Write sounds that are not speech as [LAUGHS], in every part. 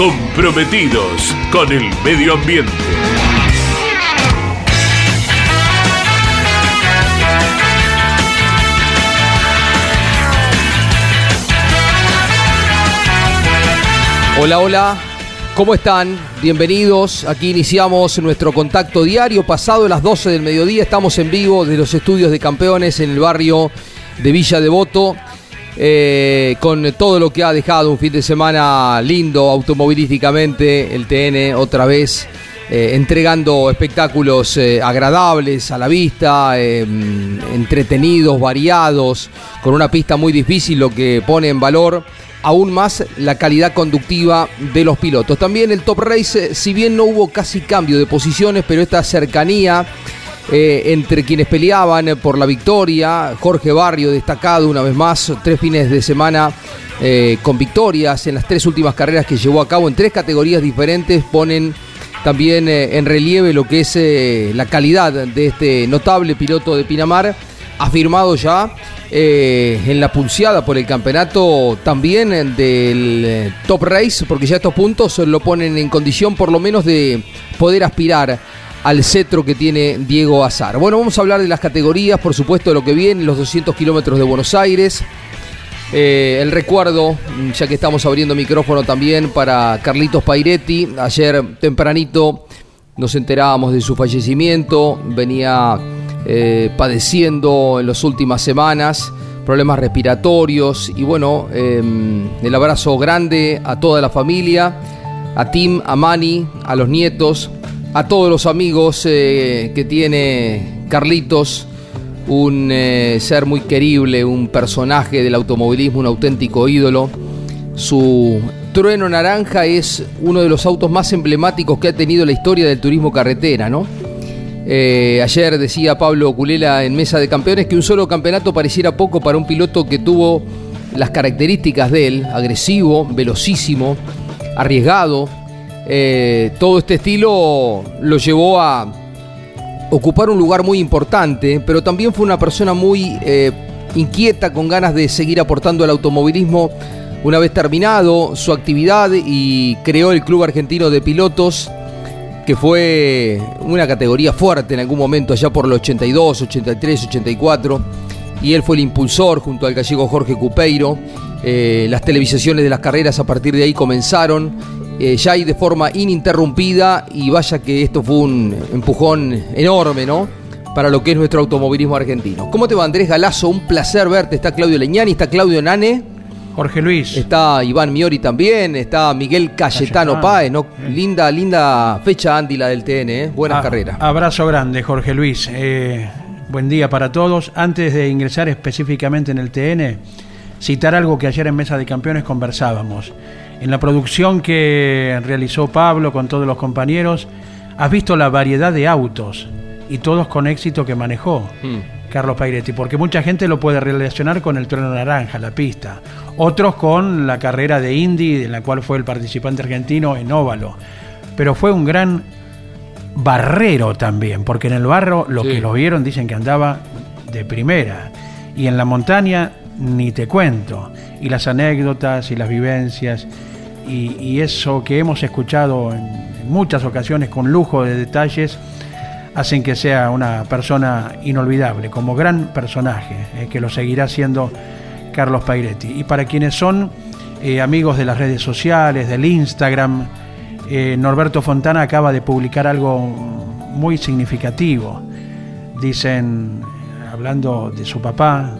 comprometidos con el medio ambiente. Hola, hola, ¿cómo están? Bienvenidos. Aquí iniciamos nuestro contacto diario. Pasado las 12 del mediodía, estamos en vivo de los estudios de campeones en el barrio de Villa Devoto. Eh, con todo lo que ha dejado un fin de semana lindo automovilísticamente, el TN otra vez eh, entregando espectáculos eh, agradables a la vista, eh, entretenidos, variados, con una pista muy difícil, lo que pone en valor aún más la calidad conductiva de los pilotos. También el Top Race, si bien no hubo casi cambio de posiciones, pero esta cercanía eh, entre quienes peleaban por la victoria, Jorge Barrio destacado una vez más, tres fines de semana eh, con victorias en las tres últimas carreras que llevó a cabo en tres categorías diferentes, ponen también eh, en relieve lo que es la calidad de este notable piloto de Pinamar, afirmado ya en la pulseada por el campeonato también del Top Race, porque ya estos puntos lo ponen en condición por lo menos de poder aspirar al cetro que tiene Diego Azar. Bueno, vamos a hablar de las categorías, por supuesto, de lo que viene, los 200 kilómetros de Buenos Aires. Eh, el recuerdo, mm, ya que estamos abriendo micrófono también para Carlitos Pairetti. Ayer tempranito nos enterábamos de su fallecimiento. Venía eh, padeciendo en las últimas semanas problemas respiratorios. Y bueno, eh, el abrazo grande a toda la familia, a Tim, a Mani, a los nietos, a todos los amigos eh, que tiene Carlitos un eh, ser muy querible, un personaje del automovilismo, un auténtico ídolo. Su trueno naranja es uno de los autos más emblemáticos que ha tenido la historia del turismo carretera, ¿no? Eh, ayer decía Pablo Culela en Mesa de Campeones que un solo campeonato pareciera poco para un piloto que tuvo las características de él, agresivo, velocísimo, arriesgado. Eh, todo este estilo lo llevó a ocupar un lugar muy importante, pero también fue una persona muy eh, inquieta, con ganas de seguir aportando al automovilismo una vez terminado su actividad y creó el Club Argentino de Pilotos, que fue una categoría fuerte en algún momento, allá por el 82, 83, 84, y él fue el impulsor junto al gallego Jorge Cupeiro. Eh, las televisaciones de las carreras a partir de ahí comenzaron eh, ya y de forma ininterrumpida y vaya que esto fue un empujón enorme, ¿no? Para lo que es nuestro automovilismo argentino. ¿Cómo te va Andrés Galazo? Un placer verte. Está Claudio Leñani, está Claudio Nane, Jorge Luis. está Iván Miori también, está Miguel Cayetano, Cayetano. Páez, ¿no? Linda, linda fecha Andy la del TN, ¿eh? Buenas A- carreras. Abrazo grande, Jorge Luis. Eh, buen día para todos. Antes de ingresar específicamente en el TN, citar algo que ayer en Mesa de Campeones conversábamos. En la producción que realizó Pablo con todos los compañeros, has visto la variedad de autos y todos con éxito que manejó. Mm. Carlos Pairetti, porque mucha gente lo puede relacionar con el trueno naranja, la pista. Otros con la carrera de Indy, en la cual fue el participante argentino en óvalo. Pero fue un gran barrero también, porque en el barro los Sí. que lo vieron dicen que andaba de primera. Y en la montaña ni te cuento. Y las anécdotas y las vivencias y, eso que hemos escuchado en, muchas ocasiones con lujo de detalles hacen que sea una persona inolvidable, como gran personaje, eh, que lo seguirá siendo Carlos Pairetti. Y para quienes son eh, amigos de las redes sociales, del Instagram, eh, Norberto Fontana acaba de publicar algo muy significativo. Dicen, hablando de su papá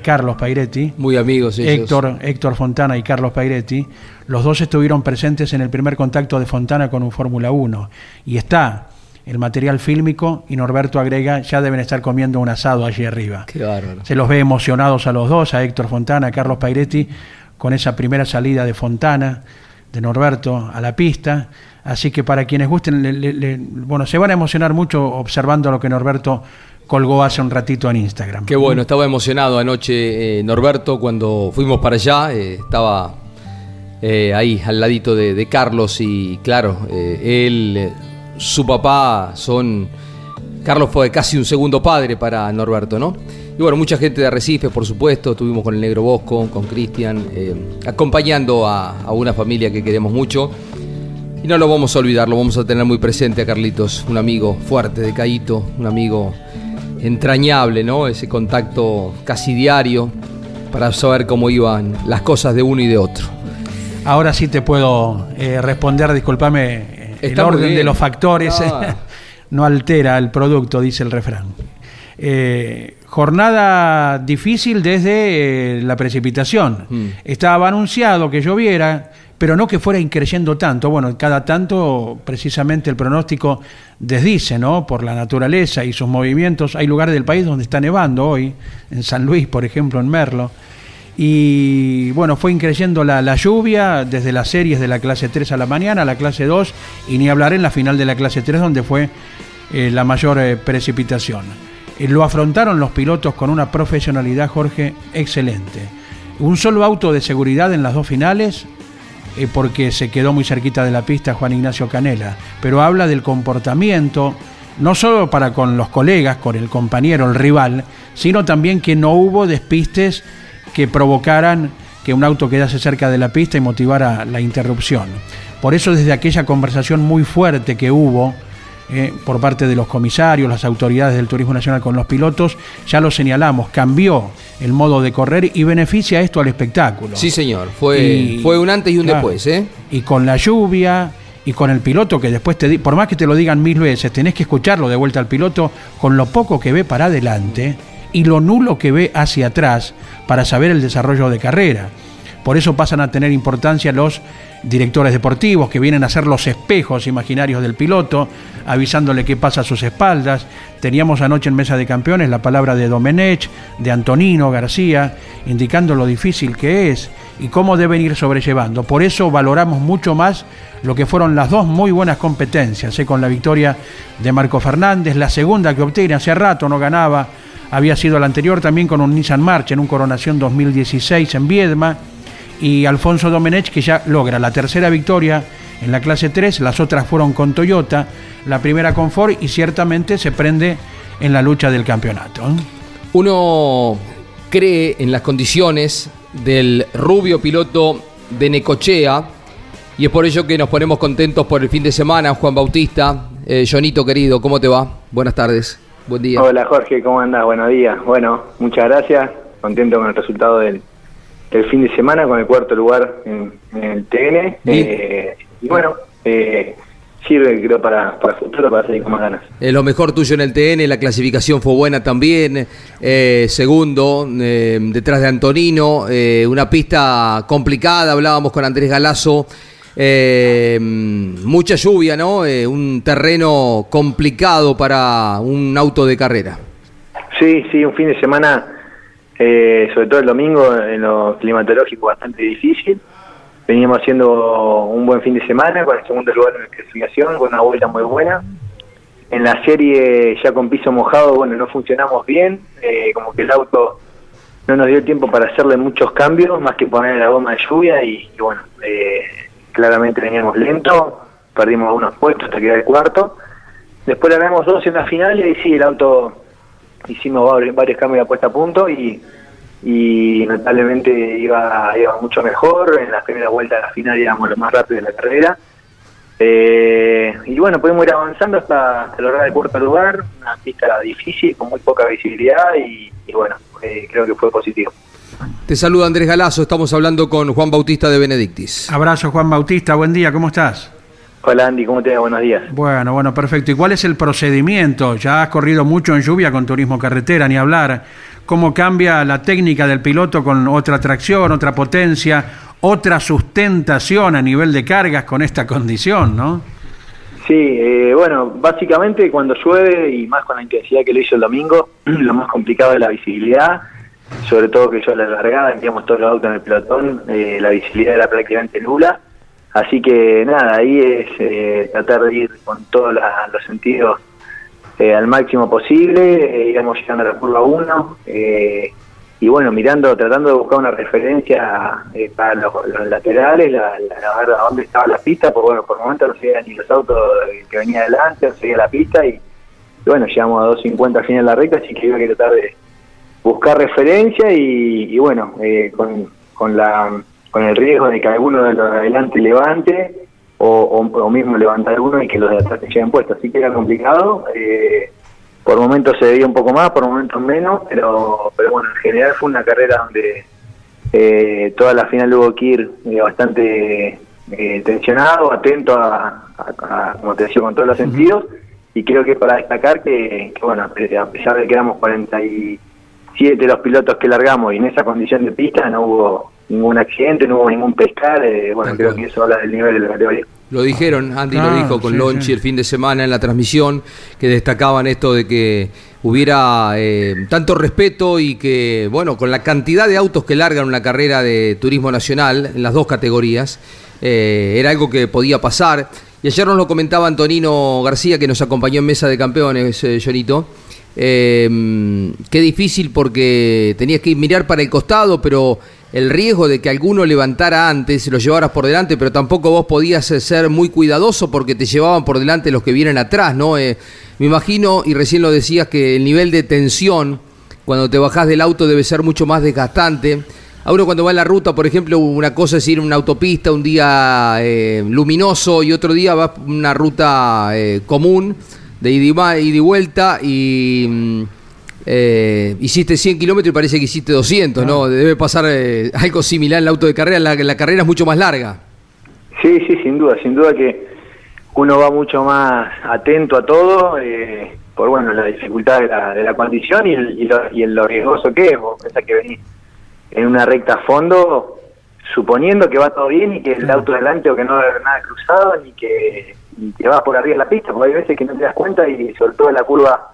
Carlos Pairetti. Muy amigos Héctor, Héctor Fontana y Carlos Pairetti. Los dos estuvieron presentes en el primer contacto de Fontana con un Fórmula 1. Y está el material fílmico y Norberto agrega, ya deben estar comiendo un asado allí arriba. Qué bárbaro. Se los ve emocionados a los dos, a Héctor Fontana, a Carlos Pairetti, con esa primera salida de Fontana, de Norberto a la pista. Así que para quienes gusten, bueno, se van a emocionar mucho observando lo que Norberto colgó hace un ratito en Instagram. Qué bueno, estaba emocionado anoche eh, Norberto cuando fuimos para allá, eh, estaba eh, ahí al ladito de, Carlos y claro, él, su papá son, Carlos fue casi un segundo padre para Norberto, ¿no? Y bueno, mucha gente de Arrecife, por supuesto, estuvimos con el Negro Bosco, con Cristian, acompañando a, a una familia que queremos mucho. Y no lo vamos a olvidar, lo vamos a tener muy presente a Carlitos, un amigo fuerte de Caíto, un amigo entrañable, ¿no? Ese contacto casi diario para saber cómo iban las cosas de uno y de otro. Ahora sí te puedo eh, responder, discúlpame, eh, el orden de los factores ah. [LAUGHS] no altera el producto, dice el refrán. Eh, jornada difícil desde la precipitación. Mm. Estaba anunciado que lloviera, pero no que fuera increyendo tanto. Bueno, cada tanto precisamente el pronóstico desdice, ¿no? Por la naturaleza y sus movimientos. Hay lugares del país donde está nevando hoy, en San Luis, por ejemplo, en Merlo. Y bueno, fue increyendo la, lluvia desde las series de la clase 3 a la mañana, a la clase 2, y ni hablar en la final de la clase 3, donde fue eh, la mayor eh, precipitación. Eh, lo afrontaron los pilotos con una profesionalidad, Jorge, excelente. Un solo auto de seguridad en las dos finales, eh, porque se quedó muy cerquita de la pista Juan Ignacio Canela, pero habla del comportamiento, no solo para con los colegas, con el compañero, el rival, sino también que no hubo despistes que provocaran que un auto quedase cerca de la pista y motivara la interrupción. Por eso desde aquella conversación muy fuerte que hubo, eh, por parte de los comisarios, las autoridades del Turismo Nacional con los pilotos, ya lo señalamos, cambió el modo de correr y beneficia esto al espectáculo. Sí, señor, fue, fue un antes y un después. ¿eh? Y con la lluvia y con el piloto que después te por más que te lo digan mil veces, tenés que escucharlo de vuelta al piloto con lo poco que ve para adelante y lo nulo que ve hacia atrás para saber el desarrollo de carrera. Por eso pasan a tener importancia los directores deportivos que vienen a ser los espejos imaginarios del piloto, avisándole qué pasa a sus espaldas. Teníamos anoche en Mesa de Campeones la palabra de Domenech, de Antonino García, indicando lo difícil que es y cómo deben ir sobrellevando. Por eso valoramos mucho más lo que fueron las dos muy buenas competencias, ¿eh? con la victoria de Marco Fernández, la segunda que obtiene hace rato, no ganaba, había sido la anterior también con un Nissan March en un Coronación 2016 en Viedma y Alfonso Domenech que ya logra la tercera victoria en la clase 3, las otras fueron con Toyota, la primera con Ford y ciertamente se prende en la lucha del campeonato. Uno cree en las condiciones del rubio piloto de Necochea y es por ello que nos ponemos contentos por el fin de semana, Juan Bautista. Eh, Jonito querido, ¿cómo te va? Buenas tardes, buen día. Hola Jorge, ¿cómo andas? Buenos días. Bueno, muchas gracias, contento con el resultado del, el fin de semana con el cuarto lugar en, el TN. Eh, y bueno, eh, sirve creo para, para el futuro para seguir con más ganas. Eh, lo mejor tuyo en el TN, la clasificación fue buena también. segundo, detrás de Antonino, una pista complicada, hablábamos con Andrés Galazo. mucha lluvia, ¿no? un terreno complicado para un auto de carrera. Sí, sí, un fin de semana eh, sobre todo el domingo en lo climatológico bastante difícil. Veníamos haciendo un buen fin de semana con el segundo lugar en la clasificación, con una vuelta muy buena. En la serie ya con piso mojado, bueno, no funcionamos bien, eh, como que el auto no nos dio tiempo para hacerle muchos cambios, más que poner la goma de lluvia y, bueno, eh, claramente veníamos lento, perdimos algunos puestos hasta quedar el cuarto. Después le damos dos en la final y ahí sí el auto hicimos varios, cambios de puesta a punto y, y notablemente iba, iba mucho mejor. En la primera vuelta de la final íbamos lo más rápido de la carrera. Eh, y bueno, pudimos ir avanzando hasta, lograr el cuarto lugar, una pista difícil, con muy poca visibilidad y, bueno, eh, creo que fue positivo. Te saluda Andrés Galazo, estamos hablando con Juan Bautista de Benedictis. Abrazo Juan Bautista, buen día, ¿cómo estás? Hola Andy, ¿cómo te va? Buenos días. Bueno, bueno, perfecto. ¿Y cuál es el procedimiento? Ya has corrido mucho en lluvia con turismo carretera, ni hablar. ¿Cómo cambia la técnica del piloto con otra tracción, otra potencia, otra sustentación a nivel de cargas con esta condición, no? Sí, eh, bueno, básicamente cuando llueve y más con la intensidad que lo hizo el domingo, [CLEARS THROAT] lo más complicado es la visibilidad, sobre todo que yo a la largada, enviamos todos los autos en el pelotón, eh, la visibilidad era prácticamente nula Así que nada, ahí es eh, tratar de ir con todos los sentidos eh, al máximo posible, eh, íbamos llegando a la curva 1 y bueno, mirando, tratando de buscar una referencia para los, laterales, la, ver a dónde estaba la pista, porque bueno, por el momento no se veían ni los autos que venía adelante, no se veía la pista y, bueno, llegamos a 250 al final de la recta, así que iba a tratar de buscar referencia y, bueno, con, con la con el riesgo de que alguno de los de adelante levante o, mismo levantar alguno y que los de atrás se lleven puestos. Así que era complicado. Eh, por momentos se veía un poco más, por momentos menos, pero, pero bueno, en general fue una carrera donde eh, toda la final hubo que ir eh, bastante tensionado, atento a, como te decía, con todos los sentidos. Y creo que para destacar que, que, bueno, a pesar de que éramos 47 los pilotos que largamos y en esa condición de pista no hubo ningún accidente, no hubo ningún pescar, eh, bueno, creo que eso habla del nivel de la categoría. Lo dijeron, Andy lo ah, dijo con Lonchi el fin de semana en la transmisión, que destacaban esto de que hubiera eh, tanto respeto y que, bueno, con la cantidad de autos que largan una carrera de turismo nacional en las dos categorías, eh, era algo que podía pasar. Y ayer nos lo comentaba Antonino García, que nos acompañó en Mesa de Campeones, Jonito. qué difícil porque tenías que mirar para el costado, pero el riesgo de que alguno levantara antes, lo llevaras por delante, pero tampoco vos podías eh, ser muy cuidadoso porque te llevaban por delante los que vienen atrás, ¿no? Eh, me imagino, y recién lo decías, que el nivel de tensión cuando te bajás del auto debe ser mucho más desgastante. A uno cuando va en la ruta, por ejemplo, una cosa es ir en una autopista un día eh, luminoso y otro día va una ruta común de ida y vuelta y mm, eh, hiciste 100 kilómetros y parece que hiciste 200, ¿no? Debe pasar eh, algo similar en el auto de carrera, la, la carrera es mucho más larga. Sí, sí, sin duda, sin duda que uno va mucho más atento a todo, eh, por bueno, la dificultad de la, de la condición y, y, lo, y lo riesgoso que es. Vos pensás que venís en una recta a fondo, suponiendo que va todo bien y que el auto delante o que no hay nada cruzado ni que, ni que vas por arriba de la pista, porque hay veces que no te das cuenta y sobre todo en la curva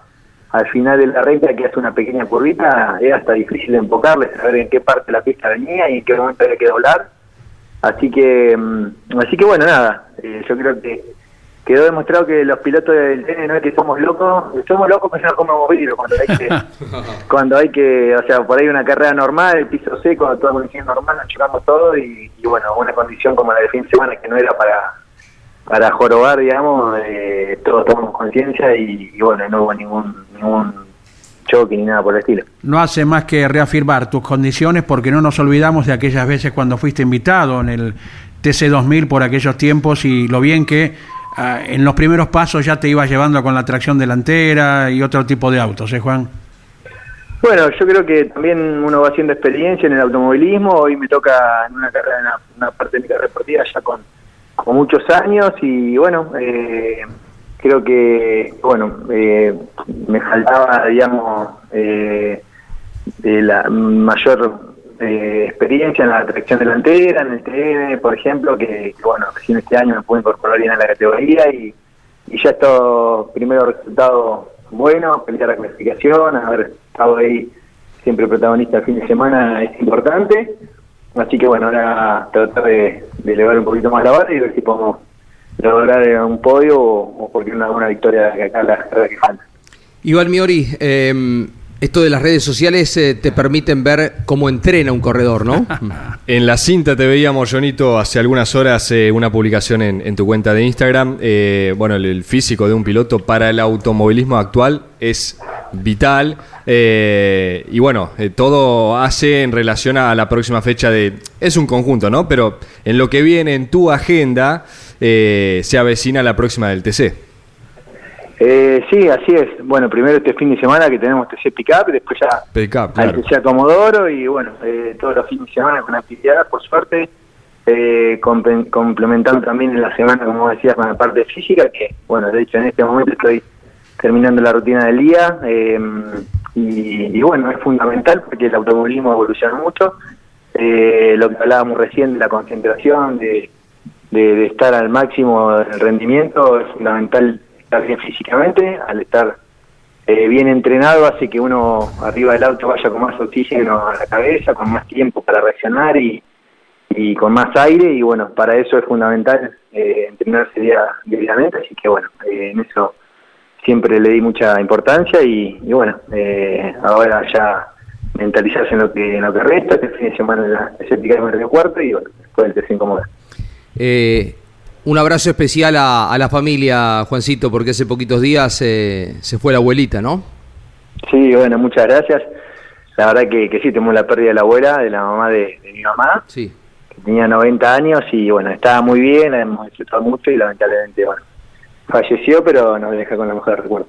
al final de la recta que hace una pequeña curvita, es hasta difícil de enfocarle, saber en qué parte de la pista venía y en qué momento había que doblar. Así que, mm, así que bueno, nada, eh, yo creo que quedó demostrado que los pilotos del TN no es que somos locos, somos locos pero no comemos vidrio cuando hay que, [LAUGHS] cuando hay que, o sea, por ahí una carrera normal, el piso seco, toda condición normal, nos chocamos todo y, y bueno, una condición como la del fin de semana que no era para para jorobar, digamos, eh, todos tomamos conciencia y, bueno, no hubo ningún, ningún choque ni nada por el estilo. No hace más que reafirmar tus condiciones porque no nos olvidamos de aquellas veces cuando fuiste invitado en el TC2000 por aquellos tiempos y lo bien que ah, en los primeros pasos ya te ibas llevando con la tracción delantera y otro tipo de autos, ¿eh, Juan? Bueno, yo creo que también uno va haciendo experiencia en el automovilismo. Hoy me toca en una carrera, en una parte de mi carrera deportiva ya con con muchos años y bueno, eh, creo que, bueno, eh, me faltaba, digamos, eh, de la mayor experiencia en la tracción delantera, en el TN, por ejemplo, que, bueno, recién este año me pude incorporar bien a la categoría y, y ya estos primeros resultados buenos, pelear la clasificación, haber estado ahí siempre protagonista el fin de semana es importante. Así que bueno, ahora tratar de, elevar un poquito más la barra y ver si podemos lograr un podio o, porque una, una victoria acá la carrera que falta. Iván Miori, eh, esto de las redes sociales eh, te permiten ver cómo entrena un corredor, ¿no? [LAUGHS] en la cinta te veíamos, Jonito, hace algunas horas eh, una publicación en, tu cuenta de Instagram. Eh, bueno, el, físico de un piloto para el automovilismo actual es vital. y bueno, todo hace en relación a la próxima fecha de... Es un conjunto, ¿no? Pero en lo que viene en tu agenda se avecina la próxima del TC. Eh, sí, así es. Bueno, primero este fin de semana que tenemos TC Pickup, después ya hay claro. TC Comodoro y bueno, eh, todos los fines de semana con actividades, por suerte, eh, complementando también en la semana, como decías, con la parte física, que bueno, de hecho en este momento estoy terminando la rutina del día eh, y, bueno, es fundamental porque el automovilismo evoluciona mucho. Eh, lo que hablábamos recién de la concentración, de, de, estar al máximo del rendimiento, es fundamental estar bien físicamente, al estar eh, bien entrenado hace que uno arriba del auto vaya con más oxígeno a la cabeza, con más tiempo para reaccionar y, y con más aire. Y bueno, para eso es fundamental eh, entrenarse día- diariamente, así que bueno, eh, en eso siempre le di mucha importancia y, y bueno, eh, ahora ya mentalizarse en lo que en lo que resta, este fin de semana la escéptica de Cuarto y bueno, después el tercer incómoda. Eh, un abrazo especial a, a la familia, Juancito, porque hace poquitos días eh, se fue la abuelita, ¿no? Sí, bueno, muchas gracias. La verdad que, que sí, tenemos la pérdida de la abuela, de la mamá de, de mi mamá, Sí. que tenía 90 años y bueno, estaba muy bien, hemos disfrutado mucho y lamentablemente, bueno, falleció, pero nos deja con la mejor recuerdo.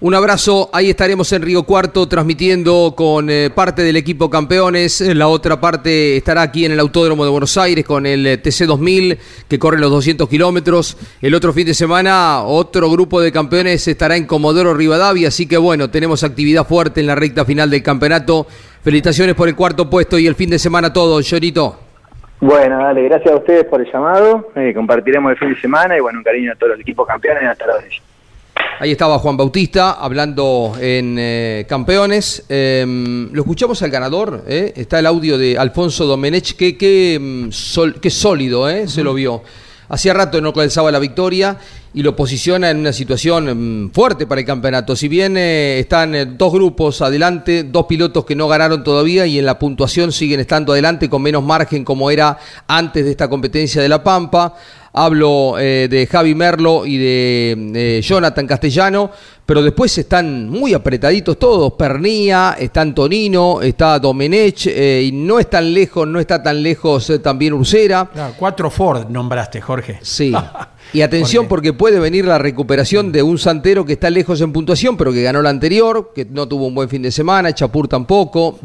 Un abrazo, ahí estaremos en Río Cuarto transmitiendo con eh, parte del equipo campeones, la otra parte estará aquí en el Autódromo de Buenos Aires con el eh, TC2000 que corre los 200 kilómetros, el otro fin de semana otro grupo de campeones estará en Comodoro Rivadavia, así que bueno, tenemos actividad fuerte en la recta final del campeonato, felicitaciones por el cuarto puesto y el fin de semana todo, Llorito. Bueno, dale, gracias a ustedes por el llamado, eh, compartiremos el fin de semana y bueno, un cariño a todos los equipos campeones y hasta la vez. Ahí estaba Juan Bautista hablando en eh, Campeones. Eh, lo escuchamos al ganador. eh, Está el audio de Alfonso Domenech. Qué, qué, mm, sol- qué sólido eh, se lo vio. Hacía rato no alcanzaba la victoria y lo posiciona en una situación mm, fuerte para el campeonato. Si bien eh, están eh, dos grupos adelante, dos pilotos que no ganaron todavía y en la puntuación siguen estando adelante con menos margen como era antes de esta competencia de La Pampa. Hablo eh, de Javi Merlo y de eh, Jonathan Castellano, pero después están muy apretaditos todos. Pernía, está Antonino, está Domenech, eh, y no es tan lejos, no está tan lejos eh, también Ursera. Claro, cuatro Ford nombraste, Jorge. Sí. [LAUGHS] Y atención porque puede venir la recuperación de un Santero que está lejos en puntuación, pero que ganó la anterior, que no tuvo un buen fin de semana, Chapur tampoco,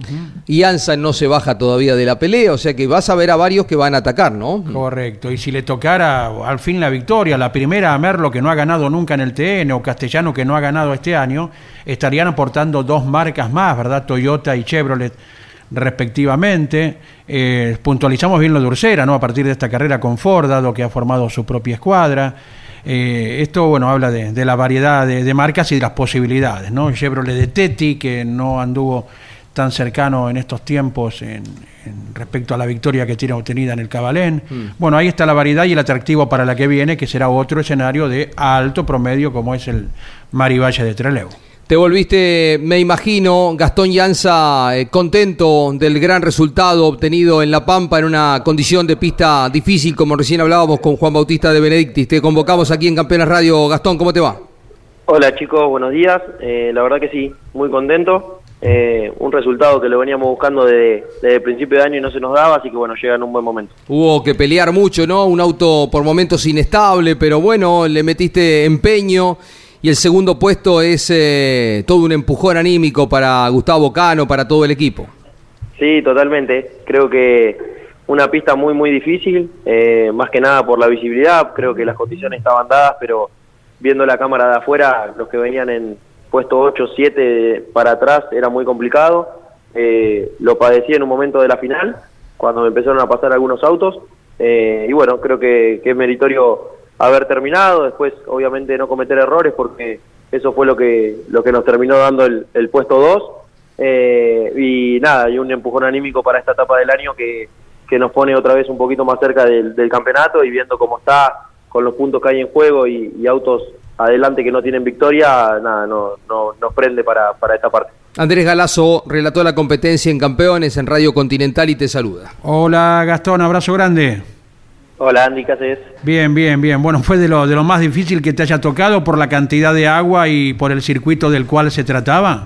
y Ansa no se baja todavía de la pelea, o sea que vas a ver a varios que van a atacar, ¿no? Correcto. Y si le tocara al fin la victoria, la primera a Merlo que no ha ganado nunca en el TN o Castellano que no ha ganado este año, estarían aportando dos marcas más, ¿verdad? Toyota y Chevrolet respectivamente. Eh, puntualizamos bien lo de Ursera, ¿no? A partir de esta carrera con Ford, dado que ha formado su propia escuadra. Eh, esto, bueno, habla de, de la variedad de, de marcas y de las posibilidades, ¿no? Chevrolet de Teti, que no anduvo tan cercano en estos tiempos en, en respecto a la victoria que tiene obtenida en el Cabalén. Bueno, ahí está la variedad y el atractivo para la que viene, que será otro escenario de alto promedio como es el Marivalle de Trelew. Te volviste, me imagino, Gastón Llanza, eh, contento del gran resultado obtenido en La Pampa en una condición de pista difícil, como recién hablábamos con Juan Bautista de Benedictis. Te convocamos aquí en Campeones Radio. Gastón, ¿cómo te va? Hola chicos, buenos días. Eh, la verdad que sí, muy contento. Eh, un resultado que lo veníamos buscando desde, desde el principio de año y no se nos daba, así que bueno, llega en un buen momento. Hubo que pelear mucho, ¿no? Un auto por momentos inestable, pero bueno, le metiste empeño. Y el segundo puesto es eh, todo un empujón anímico para Gustavo Cano, para todo el equipo. Sí, totalmente. Creo que una pista muy, muy difícil, eh, más que nada por la visibilidad. Creo que las condiciones estaban dadas, pero viendo la cámara de afuera, los que venían en puesto 8, 7 para atrás era muy complicado. Eh, lo padecí en un momento de la final, cuando me empezaron a pasar algunos autos. Eh, y bueno, creo que, que es meritorio haber terminado, después obviamente no cometer errores porque eso fue lo que, lo que nos terminó dando el, el puesto 2. Eh, y nada, y un empujón anímico para esta etapa del año que, que nos pone otra vez un poquito más cerca del, campeonato y viendo cómo está con los puntos que hay en juego y autos adelante que no tienen victoria, nada, no, no, nos prende para, para esta parte. Andrés Galazo relató la competencia en Campeones en Radio Continental y te saluda. Hola Gastón, abrazo grande. Hola Andy, ¿qué haces? Bien, bien, bien. Bueno, fue de lo, de lo más difícil que te haya tocado por la cantidad de agua y por el circuito del cual se trataba.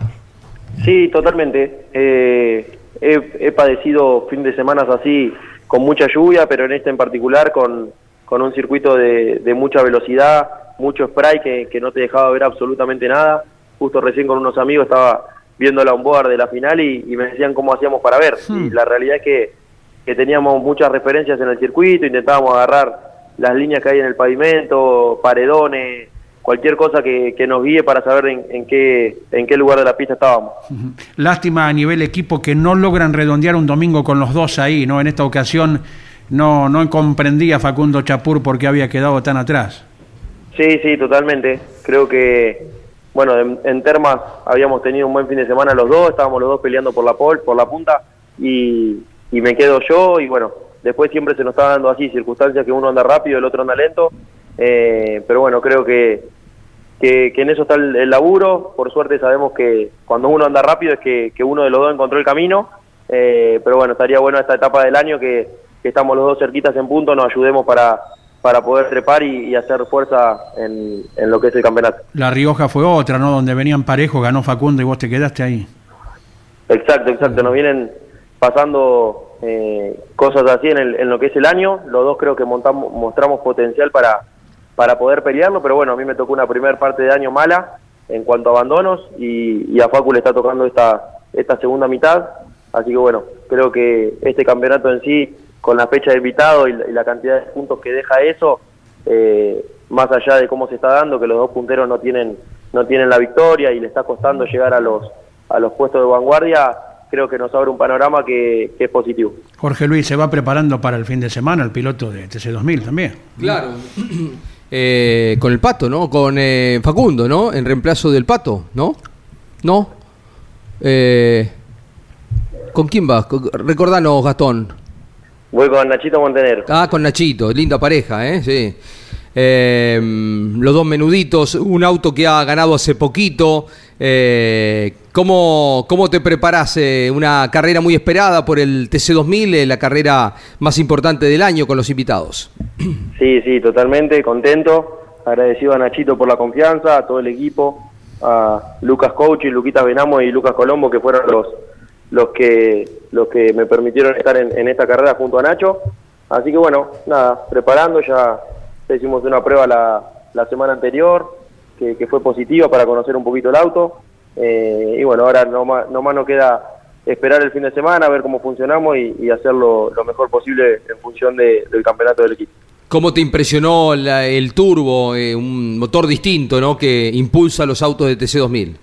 Sí, totalmente. Eh, he, he padecido fin de semanas así con mucha lluvia, pero en este en particular con, con un circuito de, de mucha velocidad, mucho spray que, que no te dejaba ver absolutamente nada. Justo recién con unos amigos estaba viendo la onboard de la final y, y me decían cómo hacíamos para ver. Y la realidad es que, que teníamos muchas referencias en el circuito, intentábamos agarrar las líneas que hay en el pavimento, paredones, cualquier cosa que, que nos guíe para saber en, en qué, en qué lugar de la pista estábamos. Lástima a nivel equipo que no logran redondear un domingo con los dos ahí, ¿no? En esta ocasión no, no comprendía Facundo Chapur por qué había quedado tan atrás. Sí, sí, totalmente. Creo que, bueno, en, en Termas habíamos tenido un buen fin de semana los dos, estábamos los dos peleando por la pol, por la punta y, y me quedo yo y bueno, después siempre se nos está dando así circunstancias que uno anda rápido, el otro anda lento, eh, pero bueno, creo que, que, que en eso está el, el laburo. Por suerte sabemos que cuando uno anda rápido es que, que uno de los dos encontró el camino, eh, pero bueno, estaría bueno esta etapa del año que, que estamos los dos cerquitas en punto, nos ayudemos para para poder trepar y, y hacer fuerza en, en lo que es el campeonato. La Rioja fue otra, ¿no? Donde venían parejos, ganó Facundo y vos te quedaste ahí. Exacto, exacto. Nos vienen pasando eh, cosas así en, el- en lo que es el año. Los dos creo que montamos, mostramos potencial para, para poder pelearlo, pero bueno, a mí me tocó una primera parte de año mala en cuanto a abandonos y, y a Facu le está tocando esta, esta segunda mitad. Así que bueno, creo que este campeonato en sí, con la fecha de invitado y la, y la cantidad de puntos que deja eso, eh, más allá de cómo se está dando, que los dos punteros no tienen, no tienen la victoria y le está costando llegar a los, a los puestos de vanguardia, creo que nos abre un panorama que, que es positivo. Jorge Luis se va preparando para el fin de semana, el piloto de TC2000 también. Claro. [CLEARS THROAT] Eh, con el Pato, ¿no? Con eh, Facundo, ¿no? En reemplazo del Pato, ¿no? ¿No? Eh, ¿Con quién vas? Recordanos, Gastón. Voy con Nachito Montenegro. Ah, con Nachito, linda pareja, ¿eh? Sí. Eh, los dos menuditos, un auto que ha ganado hace poquito. Eh, ¿cómo, ¿Cómo te preparas? eh, una carrera muy esperada por el TC2000, eh, la carrera más importante del año con los invitados. [CLEARS THROAT] Sí, sí, totalmente contento. Agradecido a Nachito por la confianza, a todo el equipo, a Lucas Coach y Luquitas Venamo y Lucas Colombo, que fueron los, los, que, los que me permitieron estar en, esta carrera junto a Nacho. Así que bueno, nada, preparando, ya hicimos una prueba la, la semana anterior, que, que fue positiva para conocer un poquito el auto. Eh, y bueno, ahora nomás, nomás nos queda esperar el fin de semana, ver cómo funcionamos y, y hacerlo lo mejor posible en función de- del campeonato del equipo. ¿Cómo te impresionó la- el turbo, eh, un motor distinto, ¿no? Que impulsa los autos de TC2000.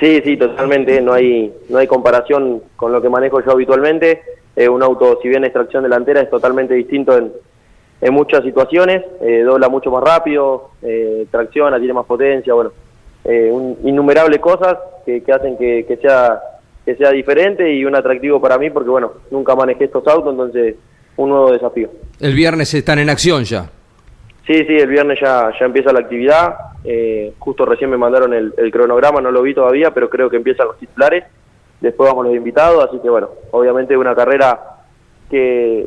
Sí, sí, totalmente. No hay, no hay comparación con lo que manejo yo habitualmente. Eh, un auto, si bien es tracción delantera, es totalmente distinto en, en muchas situaciones. Eh, dobla mucho más rápido, eh, tracciona, tiene más potencia, bueno, eh, un- innumerables cosas que, que hacen que, que sea que sea diferente y un atractivo para mí porque bueno, nunca manejé estos autos, entonces un nuevo desafío. El viernes están en acción ya. Sí, sí, el viernes ya, ya empieza la actividad. Eh, justo recién me mandaron el, cronograma, no lo vi todavía, pero creo que empiezan los titulares. Después vamos los invitados, así que bueno, obviamente una carrera que,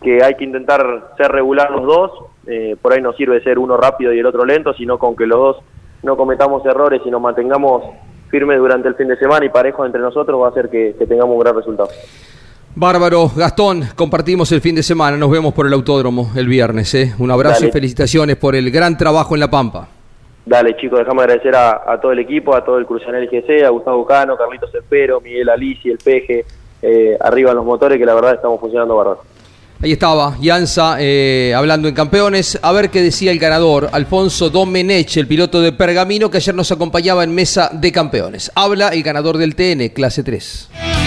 que hay que intentar ser regular los dos. Eh, por ahí no sirve ser uno rápido y el otro lento, sino con que los dos no cometamos errores y nos mantengamos firmes durante el fin de semana y parejos entre nosotros va a hacer que tengamos un gran resultado. Bárbaro, Gastón, compartimos el fin de semana, nos vemos por el autódromo el viernes. ¿eh? Un abrazo Dale. y felicitaciones por el gran trabajo en La Pampa. Dale, chicos, dejame agradecer a, a todo el equipo, a todo el Cruzanel GC, a Gustavo Cano, Carlitos Espero, Miguel Alici, el Peje, eh, arriba en los motores, que la verdad estamos funcionando bárbaro. Ahí estaba, Yanza eh, hablando en campeones. A ver qué decía el ganador, Alfonso Domenech, el piloto de Pergamino, que ayer nos acompañaba en mesa de campeones. Habla el ganador del TN, clase 3.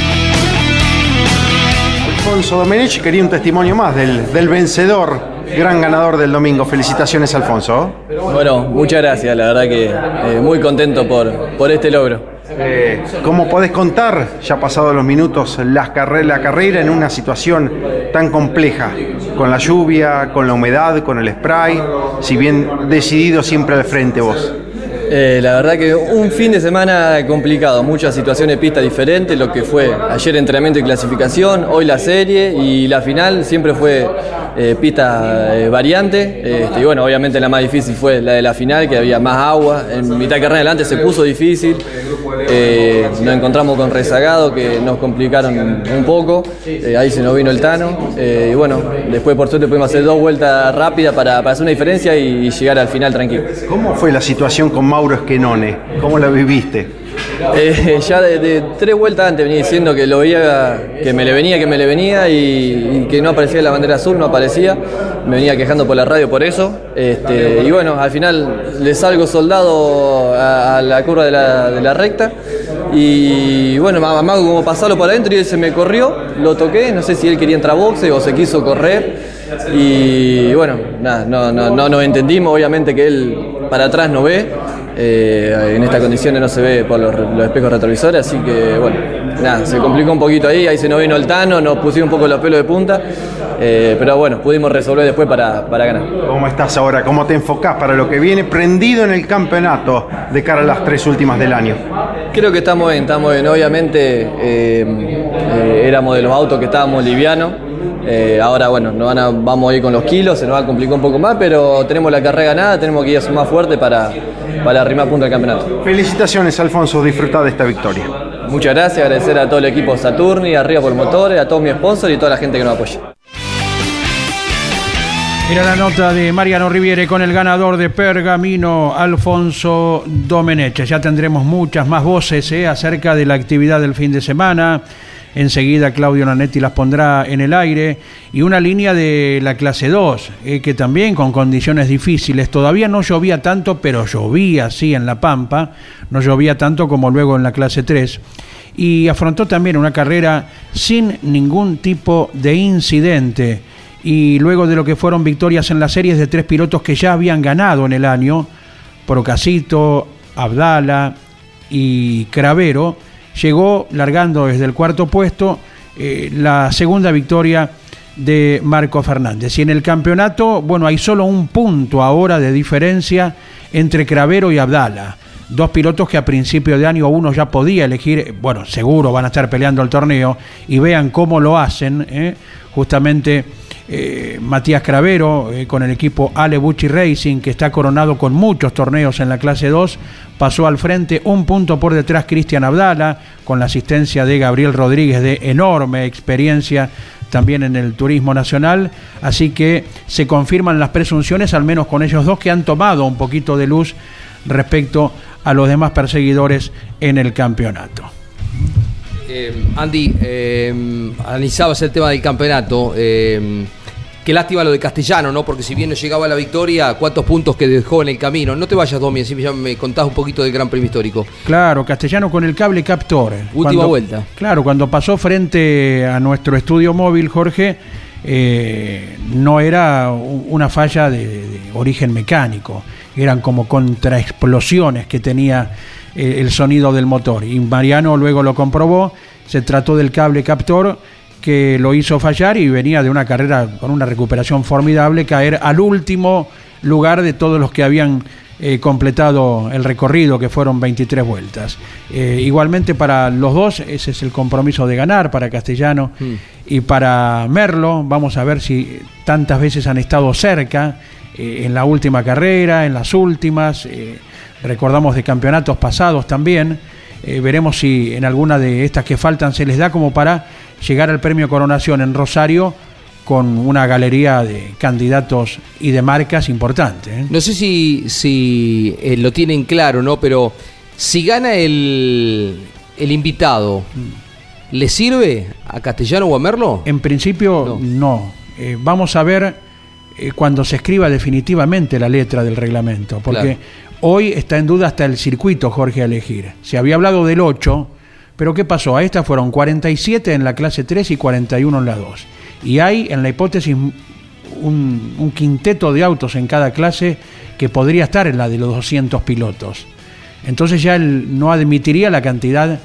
Alfonso Domenech quería un testimonio más del, del vencedor, gran ganador del domingo. Felicitaciones, Alfonso. Bueno, muchas gracias, la verdad que eh, muy contento por, por este logro. Eh, ¿Cómo podés contar, ya pasados los minutos, carre- la carrera en una situación tan compleja? Con la lluvia, con la humedad, con el spray, si bien decidido siempre al frente vos. Eh, la verdad que un fin de semana complicado, muchas situaciones de pista diferentes, lo que fue ayer entrenamiento y clasificación, hoy la serie y la final siempre fue eh, pista eh, variante. Este, y bueno, obviamente la más difícil fue la de la final, que había más agua. En mitad de carrera adelante se puso difícil. nos encontramos con rezagado que nos complicaron un poco. ahí se nos vino el Tano. y bueno, después por suerte pudimos hacer dos vueltas rápidas para, para hacer una diferencia y, llegar al final tranquilo. ¿Cómo fue la situación con Mauro Esquenone? ¿Cómo la viviste? Eh, ya de, tres vueltas antes venía diciendo que lo veía, que me le venía, que me le venía y, que no aparecía la bandera azul, no aparecía. Me venía quejando por la radio por eso. Este, y bueno, al final le salgo soldado a, la curva de la, recta. Y bueno, más como pasarlo para adentro y él se me corrió, lo toqué, no sé si él quería entrar a boxe o se quiso correr. Y bueno, nada, no, no, no nos entendimos, obviamente que él para atrás no ve. Eh, en estas condiciones no se ve por los, espejos retrovisores, así que bueno, nada, se complicó un poquito ahí, ahí se nos vino el Tano, nos pusimos un poco los pelos de punta, eh, pero bueno, pudimos resolver después para, para, ganar. ¿Cómo estás ahora? ¿Cómo te enfocás para lo que viene prendido en el campeonato de cara a las tres últimas del año? Creo que estamos bien, estamos bien. Obviamente eh, éramos de los autos que estábamos livianos eh, ahora, bueno, vamos a ir con los kilos, se nos va a complicar un poco más, pero tenemos la carrera ganada, tenemos que ir más fuerte para, para arrimar punto del campeonato. Felicitaciones, Alfonso, disfruta de esta victoria. Muchas gracias, agradecer a todo el equipo Saturni, arriba por motores, a todos mis sponsors y a toda la gente que nos apoya. Mira la nota de Mariano Riviere con el ganador de Pergamino, Alfonso Domenech. Ya tendremos muchas más voces eh, acerca de la actividad del fin de semana Enseguida Claudio Nanetti las pondrá en el aire. Y una línea de la clase 2, eh, que también con condiciones difíciles. Todavía no llovía tanto, pero llovía sí en La Pampa. No llovía tanto como luego en la clase 3. Y afrontó también una carrera sin ningún tipo de incidente. Y luego de lo que fueron victorias en las series de tres pilotos que ya habían ganado en el año, Procasito, Abdala y Cravero, llegó largando desde el cuarto puesto eh, la segunda victoria de Marco Fernández. Y en el campeonato, bueno, hay solo un punto ahora de diferencia entre Cravero y Abdala. Dos pilotos que a principio de año uno ya podía elegir, bueno, seguro van a estar peleando el torneo y vean cómo lo hacen. ¿eh? Justamente eh, Matías Cravero con el equipo Ale Bucci Racing, que está coronado con muchos torneos en la clase 2, pasó al frente un punto por detrás Cristian Abdala, con la asistencia de Gabriel Rodríguez de enorme experiencia también en el turismo nacional, así que se confirman las presunciones, al menos con ellos dos, que han tomado un poquito de luz respecto a los demás perseguidores en el campeonato. Eh, Andy, eh, analizabas el tema del campeonato. Qué lástima lo de Castellano, ¿no? Porque si bien no llegaba a la victoria, cuántos puntos que dejó en el camino. No te vayas, Domi, así ya me contás un poquito del Gran Premio Histórico. Claro, Castellano con el cable captor. Última vuelta. Claro, cuando pasó frente a nuestro estudio móvil, Jorge, eh, no era una falla de, origen mecánico, eran como contraexplosiones que tenía eh, el sonido del motor. Y Mariano luego lo comprobó, se trató del cable captor que lo hizo fallar y venía de una carrera con una recuperación formidable, caer al último lugar de todos los que habían eh, completado el recorrido, que fueron 23 vueltas. Eh, igualmente para los dos, ese es el compromiso de ganar para Castellano mm. y para Merlo. Vamos a ver si tantas veces han estado cerca eh, en la última carrera, en las últimas. recordamos de campeonatos pasados también. veremos si en alguna de estas que faltan se les da como para llegar al premio Coronación en Rosario con una galería de candidatos y de marcas importante. ¿eh? No sé si, si eh, lo tienen claro, ¿no? Pero si gana el, el invitado, ¿le sirve a Castellano o a Merlo? En principio, no. Eh, vamos a ver cuando se escriba definitivamente la letra del reglamento, porque hoy está en duda hasta el circuito, Jorge, a elegir. Se había hablado del 8 pero ¿qué pasó? A esta fueron 47 en la clase 3 y 41 en la 2. Y hay en la hipótesis un, quinteto de autos en cada clase que podría estar en la de los 200 pilotos. Entonces ya él no admitiría la cantidad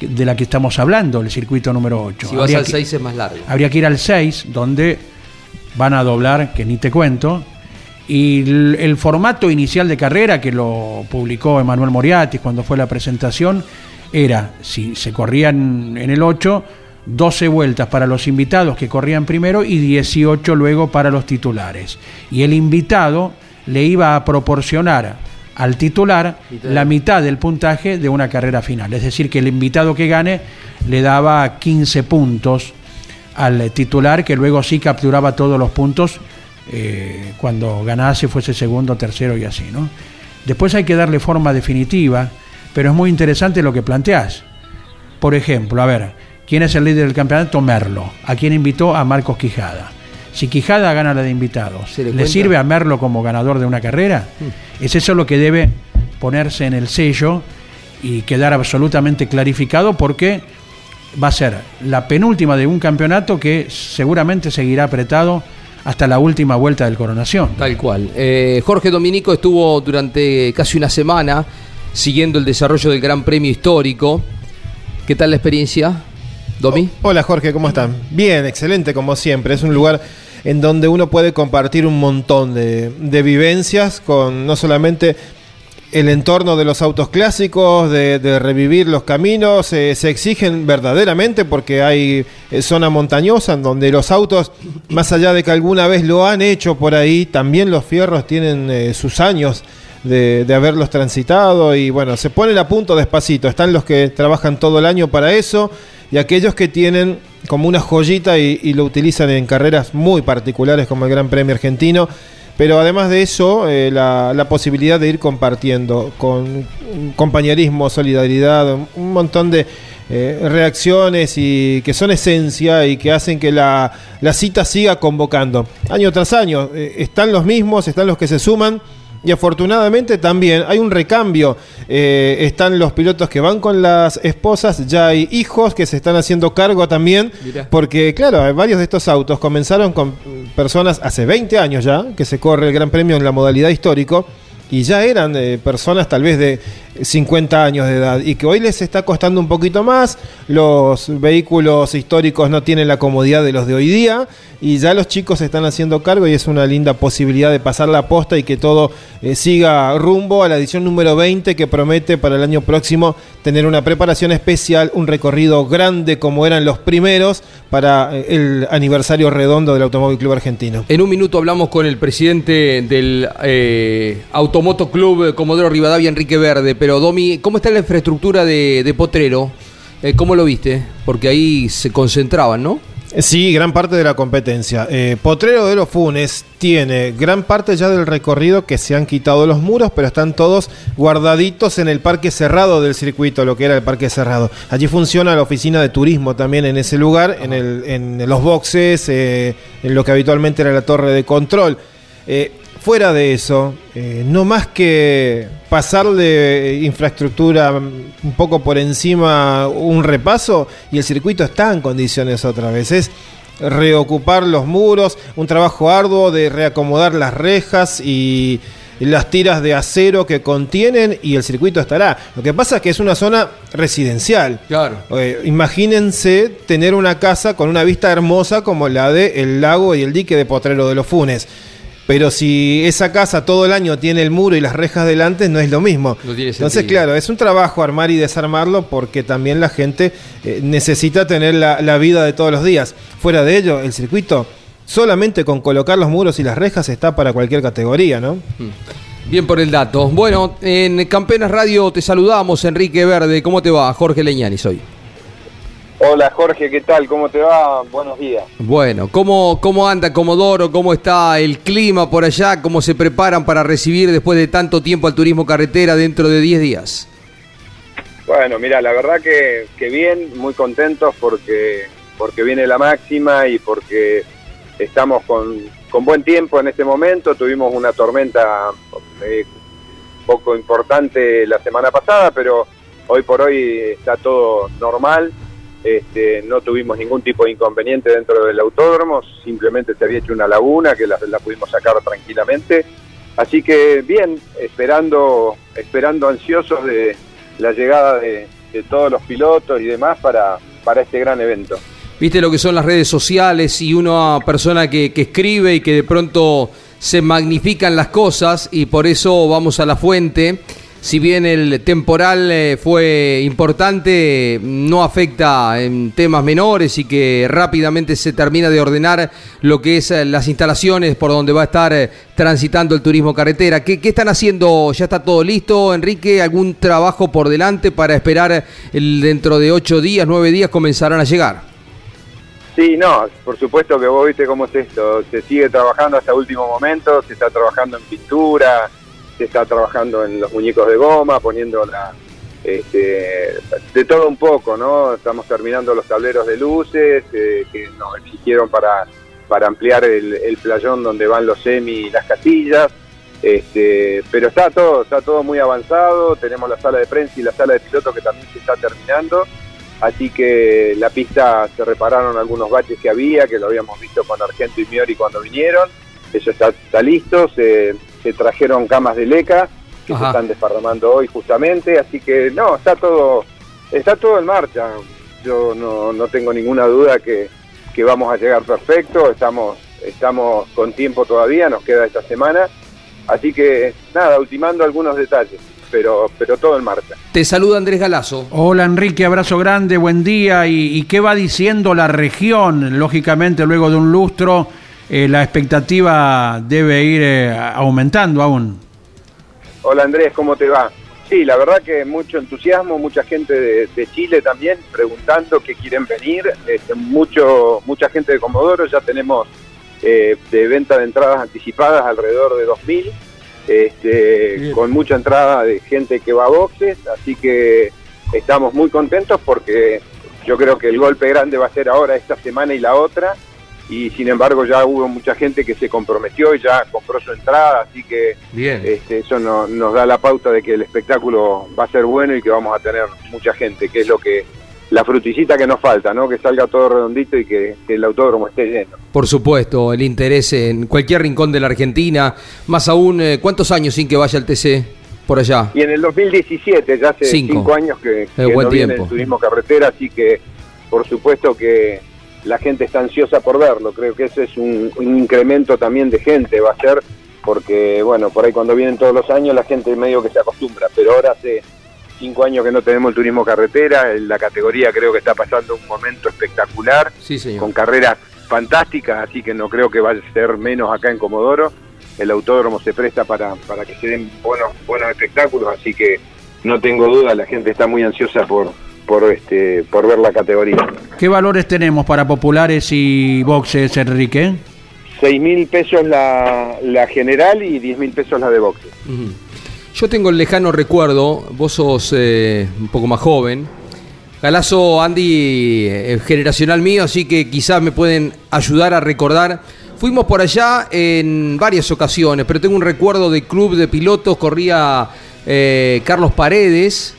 de la que estamos hablando, el circuito número 8. Si vas al 6 es más largo. Habría que ir al 6, donde van a doblar, que ni te cuento, Y el, el formato inicial de carrera que lo publicó Emanuel Moriatis cuando fue la presentación era, si se corrían en el 8, 12 vueltas para los invitados que corrían primero y 18 luego para los titulares. Y el invitado le iba a proporcionar al titular la mitad del puntaje de una carrera final. Es decir, que el invitado que gane le daba 15 puntos al titular, que luego sí capturaba todos los puntos eh, cuando ganase, fuese segundo, tercero y así. ¿no? Después hay que darle forma definitiva, pero es muy interesante lo que planteás. Por ejemplo, a ver, ¿quién es el líder del campeonato? Merlo. ¿A quién invitó? A Marcos Quijada. Si Quijada gana la de invitados, ¿Se le sirve a Merlo como ganador de una carrera? Es eso lo que debe ponerse en el sello y quedar absolutamente clarificado porque va a ser la penúltima de un campeonato que seguramente seguirá apretado hasta la última vuelta del coronación. Tal cual. Eh, Jorge Dominico estuvo durante casi una semana siguiendo el desarrollo del Gran Premio Histórico. ¿Qué tal la experiencia, Domi? Hola Jorge, ¿cómo están? Bien, excelente como siempre. Es un lugar en donde uno puede compartir un montón de, vivencias con no solamente el entorno de los autos clásicos, de, revivir los caminos, se exigen verdaderamente porque hay eh, zona montañosa en donde los autos, más allá de que alguna vez lo han hecho por ahí, también los fierros tienen eh, sus años de, haberlos transitado y bueno, se ponen a punto despacito. Están los que trabajan todo el año para eso y aquellos que tienen como una joyita y, lo utilizan en carreras muy particulares como el Gran Premio Argentino. Pero además de eso, eh, la, posibilidad de ir compartiendo con compañerismo, solidaridad, un- un montón de eh, reacciones y que son esencia y que hacen que la, la cita siga convocando. Año tras año, eh, están los mismos, están los que se suman. Y afortunadamente también hay un recambio. Eh, están los pilotos que van con las esposas, ya hay hijos que se están haciendo cargo también. Mirá. Porque, claro, varios de estos autos comenzaron con personas hace 20 años ya, que se corre el Gran Premio en la modalidad histórico, y ya eran eh, personas tal vez de 50 años de edad, y que hoy les está costando un poquito más. Los vehículos históricos no tienen la comodidad de los de hoy día, y ya los chicos se están haciendo cargo, y es una linda posibilidad de pasar la posta y que todo eh, siga rumbo a la edición número 20, que promete para el año próximo tener una preparación especial, un recorrido grande como eran los primeros para eh, el aniversario redondo del Automóvil Club Argentino. En un minuto hablamos con el presidente del eh, Automoto Club Comodoro Rivadavia, Enrique Verde. Pero, Domi, ¿cómo está la infraestructura de, de Potrero? Eh, ¿Cómo lo viste? Porque ahí se concentraban, ¿no? Sí, gran parte de la competencia. Eh, Potrero de los Funes tiene gran parte ya del recorrido que se han quitado los muros, pero están todos guardaditos en el parque cerrado del circuito, lo que era el parque cerrado. Allí funciona la oficina de turismo también en ese lugar, en, el- en los boxes, eh, en lo que habitualmente era la torre de control. Eh, fuera de eso, eh, no más que pasarle infraestructura un poco por encima un repaso y el circuito está en condiciones otra vez. Es reocupar los muros, un trabajo arduo de reacomodar las rejas y las tiras de acero que contienen y el circuito estará. Lo que pasa es que es una zona residencial. Claro. Eh, imagínense tener una casa con una vista hermosa como la de el lago y el dique de Potrero de los Funes. Pero si esa casa todo el año tiene el muro y las rejas delante, no es lo mismo. No tiene Entonces, claro, es un trabajo armar y desarmarlo porque también la gente eh, necesita tener la, la vida de todos los días. Fuera de ello, el circuito solamente con colocar los muros y las rejas está para cualquier categoría, ¿no? Bien por el dato. Bueno, en Campeones Radio te saludamos, Enrique Verde. ¿Cómo te va? Jorge Leñani soy. Hola Jorge, ¿qué tal? ¿Cómo te va? Buenos días. Bueno, ¿cómo, ¿cómo anda Comodoro? ¿Cómo está el clima por allá? ¿Cómo se preparan para recibir después de tanto tiempo al turismo carretera dentro de 10 días? Bueno, mira, la verdad que, que bien, muy contentos porque, porque viene la máxima y porque estamos con, con buen tiempo en este momento. Tuvimos una tormenta eh, poco importante la semana pasada, pero hoy por hoy está todo normal. Este, no tuvimos ningún tipo de inconveniente dentro del autódromo, simplemente se había hecho una laguna que la, pudimos sacar tranquilamente. Así que bien, esperando, esperando ansiosos de la llegada de, de todos los pilotos y demás para, para este gran evento. Viste lo que son las redes sociales y una persona que, que escribe y que de pronto se magnifican las cosas y por eso vamos a la fuente. Si bien el temporal eh, fue importante, no afecta en temas menores y que rápidamente se termina de ordenar lo que es eh, las instalaciones por donde va a estar eh, transitando el turismo carretera. ¿Qué, qué están haciendo? ¿Ya está todo listo, Enrique? ¿Algún trabajo por delante para esperar el, dentro de ocho días, nueve días comenzarán a llegar? Sí, no, por supuesto que vos viste cómo es esto. Se sigue trabajando hasta último momento, se está trabajando en pintura, se está trabajando en los muñecos de goma, poniendo la, este, de todo un poco, ¿no? Estamos terminando los tableros de luces eh, que nos exigieron para, para ampliar el, playón donde van los semi y las casillas. Este, pero está todo, está todo muy avanzado. Tenemos la sala de prensa y la sala de piloto que también se está terminando así que la pista se repararon algunos baches que había, que lo habíamos visto con Argento y Miori cuando vinieron, eso está, está listo, se, trajeron camas de leca que se están desparramando hoy justamente, así que no, está todo, está todo en marcha, yo no, no tengo ninguna duda que, que vamos a llegar perfecto, estamos, estamos con tiempo todavía, nos queda esta semana, así que nada, ultimando algunos detalles pero, pero todo en marcha. Te saluda Andrés Galazo. Hola Enrique, abrazo grande, buen día. ¿Y, y qué va diciendo la región? Lógicamente, luego de un lustro, eh, la expectativa debe ir eh, aumentando aún. Hola Andrés, ¿cómo te va? Sí, la verdad que mucho entusiasmo, mucha gente de, de Chile también preguntando que quieren venir, este, mucho, mucha gente de Comodoro, ya tenemos eh, de venta de entradas anticipadas alrededor de 2.000 este, con mucha entrada de gente que va a boxes, así que estamos muy contentos porque yo creo que el golpe grande va a ser ahora esta semana y la otra, y sin embargo ya hubo mucha gente que se comprometió y ya compró su entrada, así que Este, eso no, nos da la pauta de que el espectáculo va a ser bueno y que vamos a tener mucha gente, que es lo que la fruticita que nos falta, ¿no? Que salga todo redondito y que, que, el autódromo esté lleno. Por supuesto, el interés en cualquier rincón de la Argentina, más aún, eh, ¿cuántos años sin que vaya el TC por allá? Y en el 2017, ya hace cinco, cinco años que, que no viene el turismo carretera, así que por supuesto que la gente está ansiosa por verlo, creo que ese es un, un incremento también de gente, va a ser, porque bueno, por ahí cuando vienen todos los años la gente medio que se acostumbra, pero ahora se cinco años que no tenemos el turismo carretera, la categoría creo que está pasando un momento espectacular, sí, señor. con carreras fantásticas, así que no creo que vaya a ser menos acá en Comodoro. El autódromo se presta para, para que se den buenos, buenos espectáculos, así que no tengo duda, la gente está muy ansiosa por, por, este, por ver la categoría. ¿Qué valores tenemos para populares y boxes, Enrique? Seis mil pesos la, la general y diez mil pesos la de boxes. Uh -huh. Yo tengo el lejano recuerdo, vos sos eh, un poco más joven. Galazo, Andy, eh, generacional mío, así que quizás me pueden ayudar a recordar. Fuimos por allá en varias ocasiones, pero tengo un recuerdo de club de pilotos, corría eh, Carlos Paredes,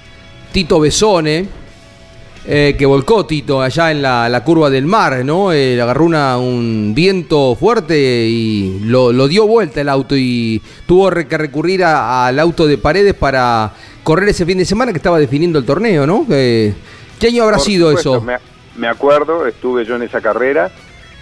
Tito Besone, eh, que volcó Tito allá en la, la curva del mar, ¿no? Eh, agarró una, un viento fuerte y lo, lo, dio vuelta el auto y tuvo que recurrir al auto de Paredes para correr ese fin de semana que estaba definiendo el torneo, ¿no? Eh, ¿Qué año habrá Por sido supuesto, eso? Me, me, acuerdo, estuve yo en esa carrera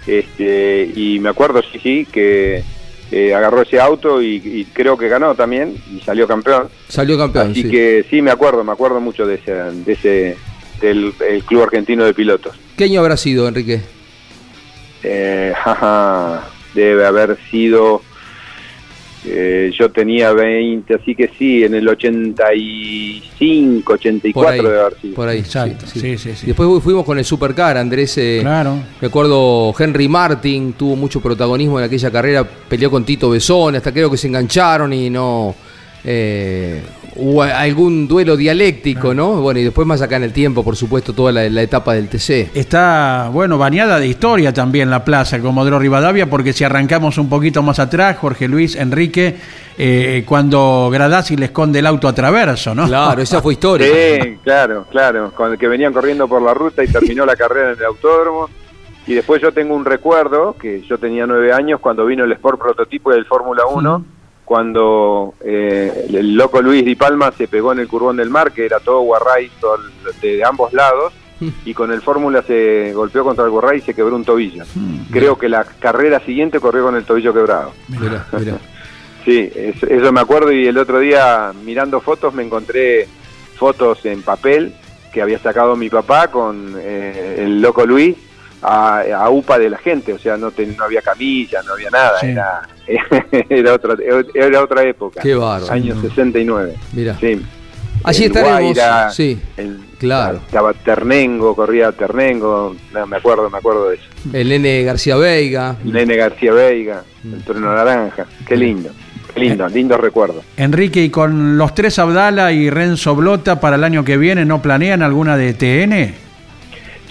este, y me acuerdo, sí, sí, que eh, agarró ese auto y, y, creo que ganó también y salió campeón. Salió campeón, Así sí. que sí, me acuerdo, me acuerdo mucho de ese, de ese del el Club Argentino de Pilotos. ¿Qué año habrá sido, Enrique? Eh, [LAUGHS] jaja, debe haber sido. Eh, yo tenía 20, así que sí, en el 85, 84 por ahí, debe haber sido. Por ahí, Exacto, sí, sí, sí, sí. Después fuimos con el Supercar, Andrés. Eh, claro. Recuerdo Henry Martin, tuvo mucho protagonismo en aquella carrera, peleó con Tito Besón, hasta creo que se engancharon y no. Eh, hubo algún duelo dialéctico, ¿no? Bueno, y después más acá en el tiempo, por supuesto, toda la, la, etapa del TC. Está, bueno, bañada de historia también la plaza Comodoro Rivadavia, porque si arrancamos un poquito más atrás, Jorge Luis, Enrique, eh, cuando Gradasi le esconde el auto a traverso, ¿no? Claro, esa fue [LAUGHS] historia. Sí, claro, claro, con el que venían corriendo por la ruta y terminó la carrera en el autódromo. Y después yo tengo un recuerdo, que yo tenía nueve años cuando vino el Sport Prototipo del Fórmula 1. Mm cuando eh, el loco Luis Di Palma se pegó en el Curbón del Mar, que era todo guarray todo de, de, ambos lados, [LAUGHS] y con el Fórmula se golpeó contra el Borray y se quebró un tobillo. Creo que la carrera siguiente corrió con el tobillo quebrado. Mirá, mirá. [LAUGHS] Sí, es- eso me acuerdo y el otro día mirando fotos me encontré fotos en papel que había sacado mi papá con eh, el loco Luis a, a UPA de la gente, o sea, no, ten- no había camilla, no había nada, Sí. era, [LAUGHS] era, otra, era otra época, Qué bárbaro. años 69. Mira. Sí. Allí El estaremos. Guaira, Sí, el- claro. Estaba Ternengo, corría Ternengo, no, me acuerdo, me acuerdo de eso. El nene García Veiga. Nene García Veiga, el Trueno Naranja, qué lindo, qué lindo, lindos recuerdos. Enrique, y con los tres Abdala y Renzo Blota para el año que viene, ¿no planean alguna de TN?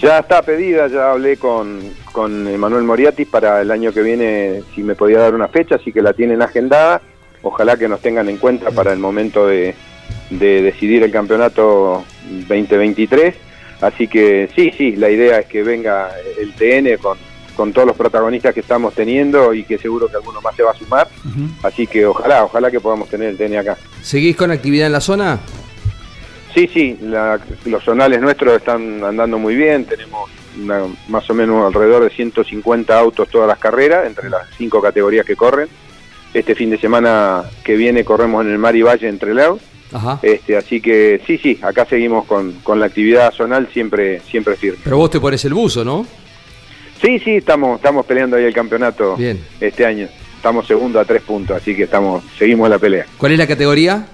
Ya está pedida, ya hablé con, con Manuel Moriatis para el año que viene si me podía dar una fecha, así que la tienen agendada. Ojalá que nos tengan en cuenta para el momento de, de decidir el campeonato 2023. Así que sí, sí, la idea es que venga el TN con, con todos los protagonistas que estamos teniendo y que seguro que alguno más se va a sumar. Así que ojalá, ojalá que podamos tener el TN acá. ¿Seguís con actividad en la zona? Sí, sí, la- los zonales nuestros están andando muy bien, tenemos una- más o menos alrededor de 150 autos todas las carreras, entre las cinco categorías que corren. Este fin de semana que viene corremos en el Mar y Valle entre Leo. Ajá. Este, así que sí, sí, acá seguimos con, con la actividad zonal siempre, siempre firme. Pero vos te pones el buzo, ¿no? Sí, sí, estamos, estamos peleando ahí el campeonato Bien. este año. Estamos segundo a tres puntos, así que estamos, seguimos la pelea. ¿Cuál es la categoría?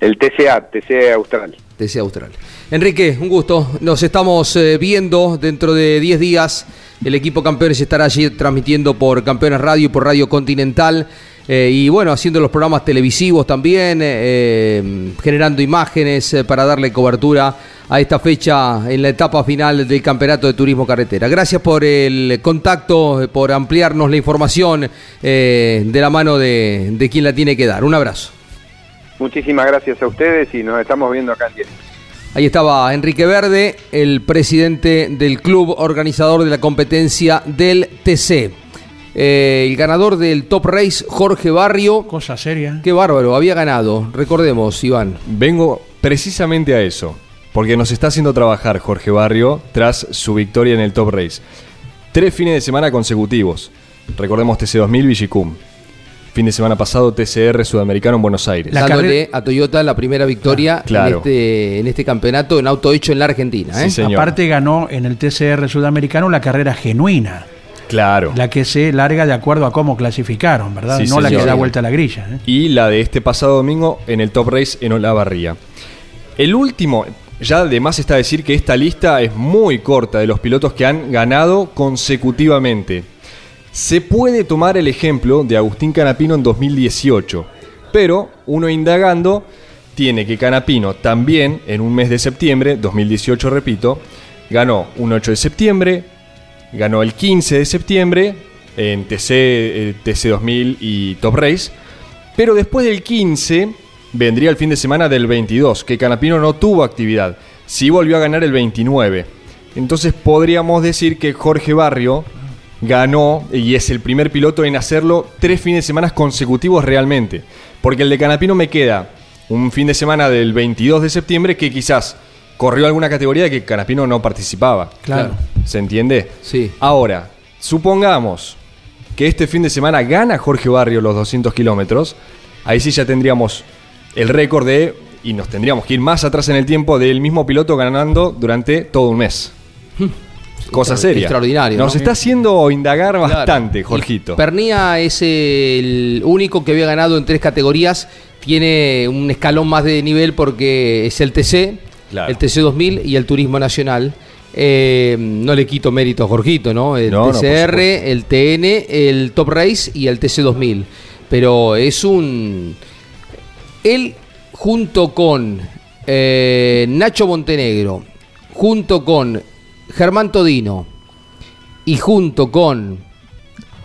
El TCA, TCA Austral. TC Austral. Enrique, un gusto. Nos estamos eh, viendo dentro de 10 días. El equipo Campeones estará allí transmitiendo por Campeones Radio y por Radio Continental. eh, y bueno, haciendo los programas televisivos también, eh, generando imágenes para darle cobertura a esta fecha en la etapa final del Campeonato de Turismo Carretera. Gracias por el contacto, por ampliarnos la información de la mano de, de quien la tiene que dar. Un abrazo. Muchísimas gracias a ustedes y nos estamos viendo acá en directo. Ahí estaba Enrique Verde, el presidente del club organizador de la competencia del TC. Eh, el ganador del Top Race, Jorge Barrio. Cosa seria. Qué bárbaro, había ganado. Recordemos, Iván. Vengo precisamente a eso, porque nos está haciendo trabajar Jorge Barrio tras su victoria en el Top Race. Tres fines de semana consecutivos. Recordemos TC2000 Vigicum. Fin de semana pasado TCR Sudamericano en Buenos Aires. La Dándole a Toyota la primera victoria Claro. en, este, en este campeonato en auto hecho en la Argentina. ¿eh? Sí, señor. Aparte ganó en el TCR sudamericano la carrera genuina, Claro. la que se larga de acuerdo a cómo clasificaron, ¿verdad? Sí, no la que da vuelta a la grilla. ¿eh? y la de este pasado domingo en el Top Race en Olavarría. El último, ya además está decir que esta lista es muy corta de los pilotos que han ganado consecutivamente. Se puede tomar el ejemplo de Agustín Canapino en 2018, pero uno indagando tiene que Canapino también en un mes de septiembre, 2018 repito, ganó un 8 de septiembre, ganó el 15 de septiembre en TC, eh, TC2000 y Top Race, pero después del 15 vendría el fin de semana del 22, que Canapino no tuvo actividad, sí volvió a ganar el 29. Entonces podríamos decir que Jorge Barrio ganó y es el primer piloto en hacerlo tres fines de semana consecutivos realmente. Porque el de Canapino me queda un fin de semana del 22 de septiembre que quizás corrió alguna categoría de que Canapino no participaba. Claro. ¿Se entiende? Sí. Ahora, supongamos que este fin de semana gana Jorge Barrio los 200 kilómetros, ahí sí ya tendríamos el récord de, y nos tendríamos que ir más atrás en el tiempo, del mismo piloto ganando durante todo un mes. Cosa seria. extraordinario, Nos ¿no? está haciendo indagar Claro. bastante, Y Jorgito. Pernía es el único que había ganado en tres categorías. Tiene un escalón más de nivel porque es el TC, Claro. el TC 2000 y el Turismo Nacional. Eh, no le quito mérito a Jorgito, ¿no? El No, no, por TCR, el TN, el Top Race y el TC 2000. Pero es un. Él, junto con eh, Nacho Montenegro, junto con Germán Todino y junto con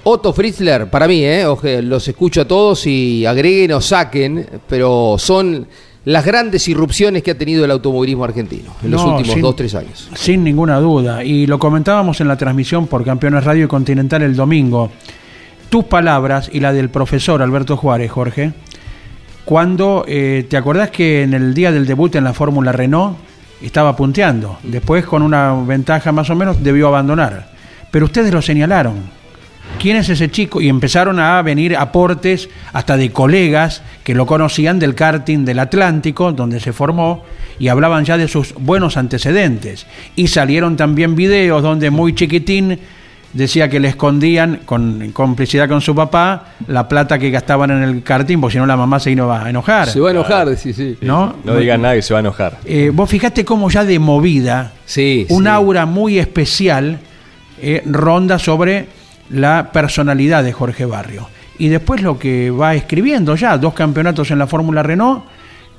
Otto Fritzler, para mí, ¿eh? Los escucho a todos y agreguen o saquen, pero son las grandes irrupciones que ha tenido el automovilismo argentino en los últimos sin- dos, tres años. Sin ninguna duda. Y lo comentábamos en la transmisión por Campeones Radio y Continental el domingo. Tus palabras y la del profesor Alberto Juárez, Jorge, cuando eh, te acordás que en el día del debut en la Fórmula Renault estaba punteando. Después, con una ventaja más o menos, debió abandonar. Pero ustedes lo señalaron. ¿Quién es ese chico? Y empezaron a venir aportes hasta de colegas que lo conocían del karting del Atlántico, donde se formó, y hablaban ya de sus buenos antecedentes. Y salieron también videos donde muy chiquitín decía que le escondían, con complicidad con su papá, la plata que gastaban en el karting, porque si no la mamá se iba a enojar. Se va a enojar, sí, sí. ¿No? No digan nada que se va a enojar. Eh, vos fijate cómo ya de movida, Sí, un sí. aura muy especial eh, ronda sobre la personalidad de Jorge Barrio. Y después lo que va escribiendo ya, dos campeonatos en la Fórmula Renault,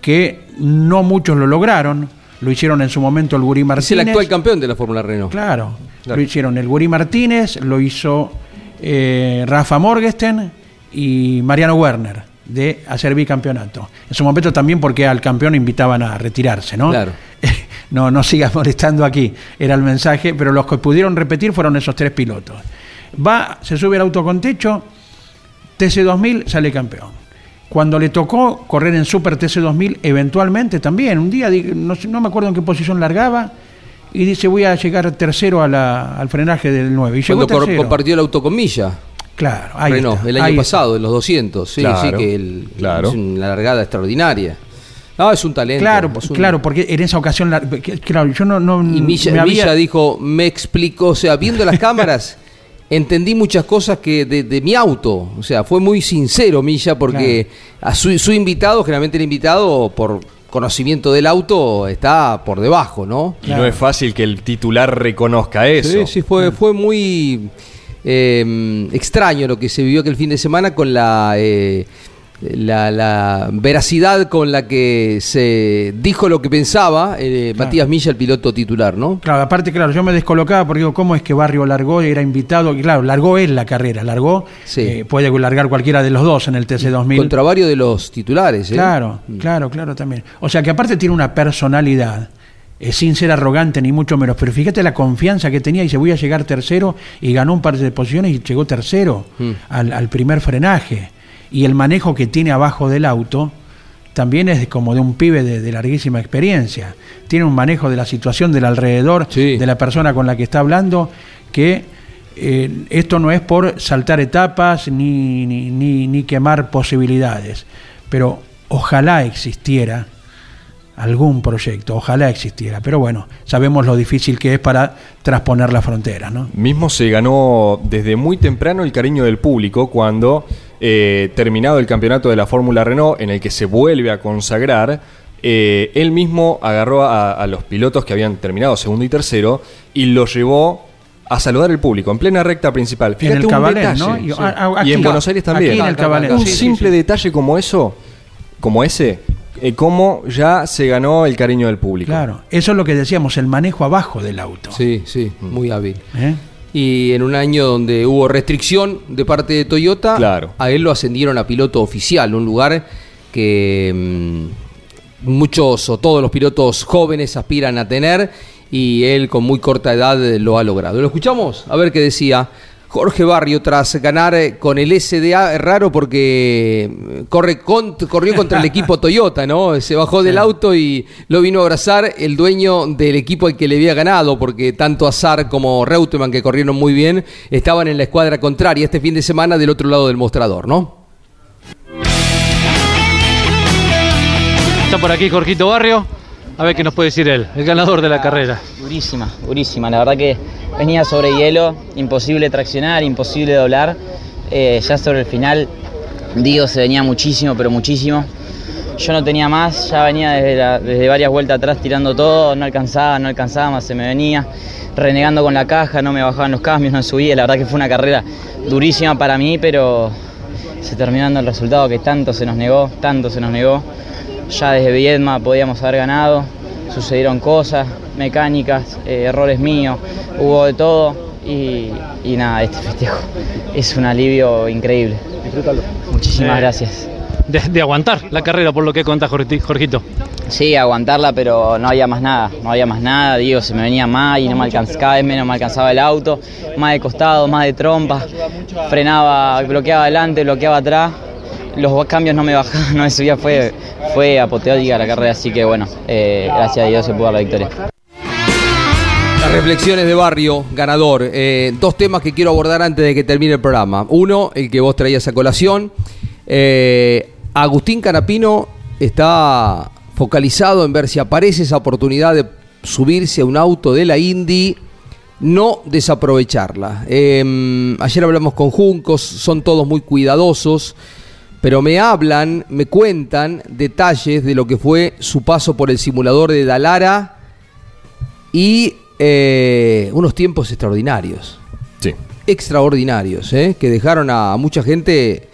que no muchos lo lograron, lo hicieron en su momento el Guri Es Martínez. el actual campeón de la Fórmula Renault. Claro, lo hicieron el Guri Martínez, lo hizo eh, Rafa Morgesten y Mariano Werner de hacer bicampeonato. En su momento también porque al campeón invitaban a retirarse, ¿no? Claro. [LAUGHS] no, no sigas molestando aquí, era el mensaje, pero los que pudieron repetir fueron esos tres pilotos. Va, se sube al auto con techo, TC2000 sale campeón. Cuando le tocó correr en Super TC2000, eventualmente también, un día, no, me acuerdo en qué posición largaba, y dice voy a llegar tercero a la- al frenaje del 9. Y Cuando tercero. compartió el auto con Milla. Claro, ahí está, el ahí año está. pasado, en los 200. Sí, Claro, sí, que el, claro. es una largada extraordinaria. No, es un talento. Claro, un- claro, porque en esa ocasión, la- claro, yo no, no Y Milla, me había- Milla dijo, me explicó, o sea, viendo las [LAUGHS] cámaras, entendí muchas cosas que de, de mi auto. O sea, fue muy sincero Milla porque a su, su invitado, generalmente el invitado, por conocimiento del auto, está por debajo, ¿no? Y no es fácil que el titular reconozca eso. Sí, sí, fue, fue muy eh, extraño lo que se vivió aquel fin de semana con la, eh, la, la veracidad con la que se dijo lo que pensaba eh, Matías Milla, el piloto titular, ¿no? Claro, aparte, claro, yo me descolocaba porque digo, ¿cómo es que Barrio largó y era invitado? Y claro, largó él la carrera, largó, Sí. eh, puede largar cualquiera de los dos en el TC2000. Contra varios de los titulares, ¿eh? Claro, claro, claro también. O sea que aparte tiene una personalidad, eh, sin ser arrogante ni mucho menos, pero fíjate la confianza que tenía y dice voy a llegar tercero y ganó un par de posiciones y llegó tercero Mm. al, al primer frenaje. Y el manejo que tiene abajo del auto también es como de un pibe de, de larguísima experiencia. Tiene un manejo de la situación del alrededor, Sí. de la persona con la que está hablando, que eh, esto no es por saltar etapas ni, ni, ni- ni quemar posibilidades, pero ojalá existiera algún proyecto, ojalá existiera, pero bueno, sabemos lo difícil que es para transponer la frontera, ¿no? Mismo se ganó desde muy temprano el cariño del público cuando, eh, terminado el campeonato de la Fórmula Renault, en el que se vuelve a consagrar, eh, él mismo agarró a, a los pilotos que habían terminado segundo y tercero y los llevó a saludar al público en plena recta principal. Fíjate el un Cabalén, detalle. ¿no? Y- Sí. en Buenos Aires también. aquí en el Cabalén, Un sí, sí, simple sí. detalle como eso, como ese, eh, cómo ya se ganó el cariño del público. Claro, eso es lo que decíamos, el manejo abajo del auto. Sí, sí, muy hábil. ¿eh? Y en un año donde hubo restricción de parte de Toyota, Claro. a él lo ascendieron a piloto oficial, un lugar que mm, muchos o todos los pilotos jóvenes aspiran a tener y él con muy corta edad lo ha logrado. ¿Lo escuchamos? A ver qué decía Jorge Barrio tras ganar eh, con el SDA, es raro porque eh, corre con- corrió contra el [LAUGHS] equipo Toyota, ¿no? Se bajó del auto y lo vino a abrazar el dueño del equipo al que le había ganado, porque tanto Azar como Reutemann, que corrieron muy bien, estaban en la escuadra contraria este fin de semana del otro lado del mostrador, ¿no? Está por aquí Jorgito Barrio. A ver qué nos puede decir él, el ganador de la carrera. Durísima, durísima. La verdad que venía sobre hielo, imposible traccionar, imposible doblar. Eh, ya sobre el final, Diego se venía muchísimo, pero muchísimo. Yo no tenía más, ya venía desde, desde varias vueltas atrás tirando todo, no alcanzaba, no alcanzaba más, se me venía renegando con la caja, no me bajaban los cambios, no subía. La verdad que fue una carrera durísima para mí, pero se terminó dando el resultado que tanto se nos negó, tanto se nos negó. Ya desde Viedma podíamos haber ganado, sucedieron cosas, mecánicas, eh, errores míos, hubo de todo y, y nada, este festejo es un alivio increíble. Disfrútalo. Muchísimas Eh, gracias. De, de aguantar la carrera, por lo que cuenta Jorgito. Sí, aguantarla, pero no había más nada, no había más nada, Diego se me venía más y no me alcanzaba, cada vez menos me alcanzaba el auto, más de costado, más de trompa, frenaba, bloqueaba adelante, bloqueaba atrás, los cambios no me bajaban, no me subía, fue, fue apoteótica la carrera, así que bueno, eh, gracias a Dios se pudo dar la victoria. Las reflexiones de barrio, ganador. Eh, dos temas que quiero abordar antes de que termine el programa. Uno, el que vos traías a colación. Eh, Agustín Canapino está focalizado en ver si aparece esa oportunidad de subirse a un auto de la Indy, no desaprovecharla. Ayer hablamos con Juncos, son todos muy cuidadosos, pero me hablan, me cuentan detalles de lo que fue su paso por el simulador de Dalara y eh, unos tiempos extraordinarios. Sí. Extraordinarios, ¿eh? que dejaron a mucha gente,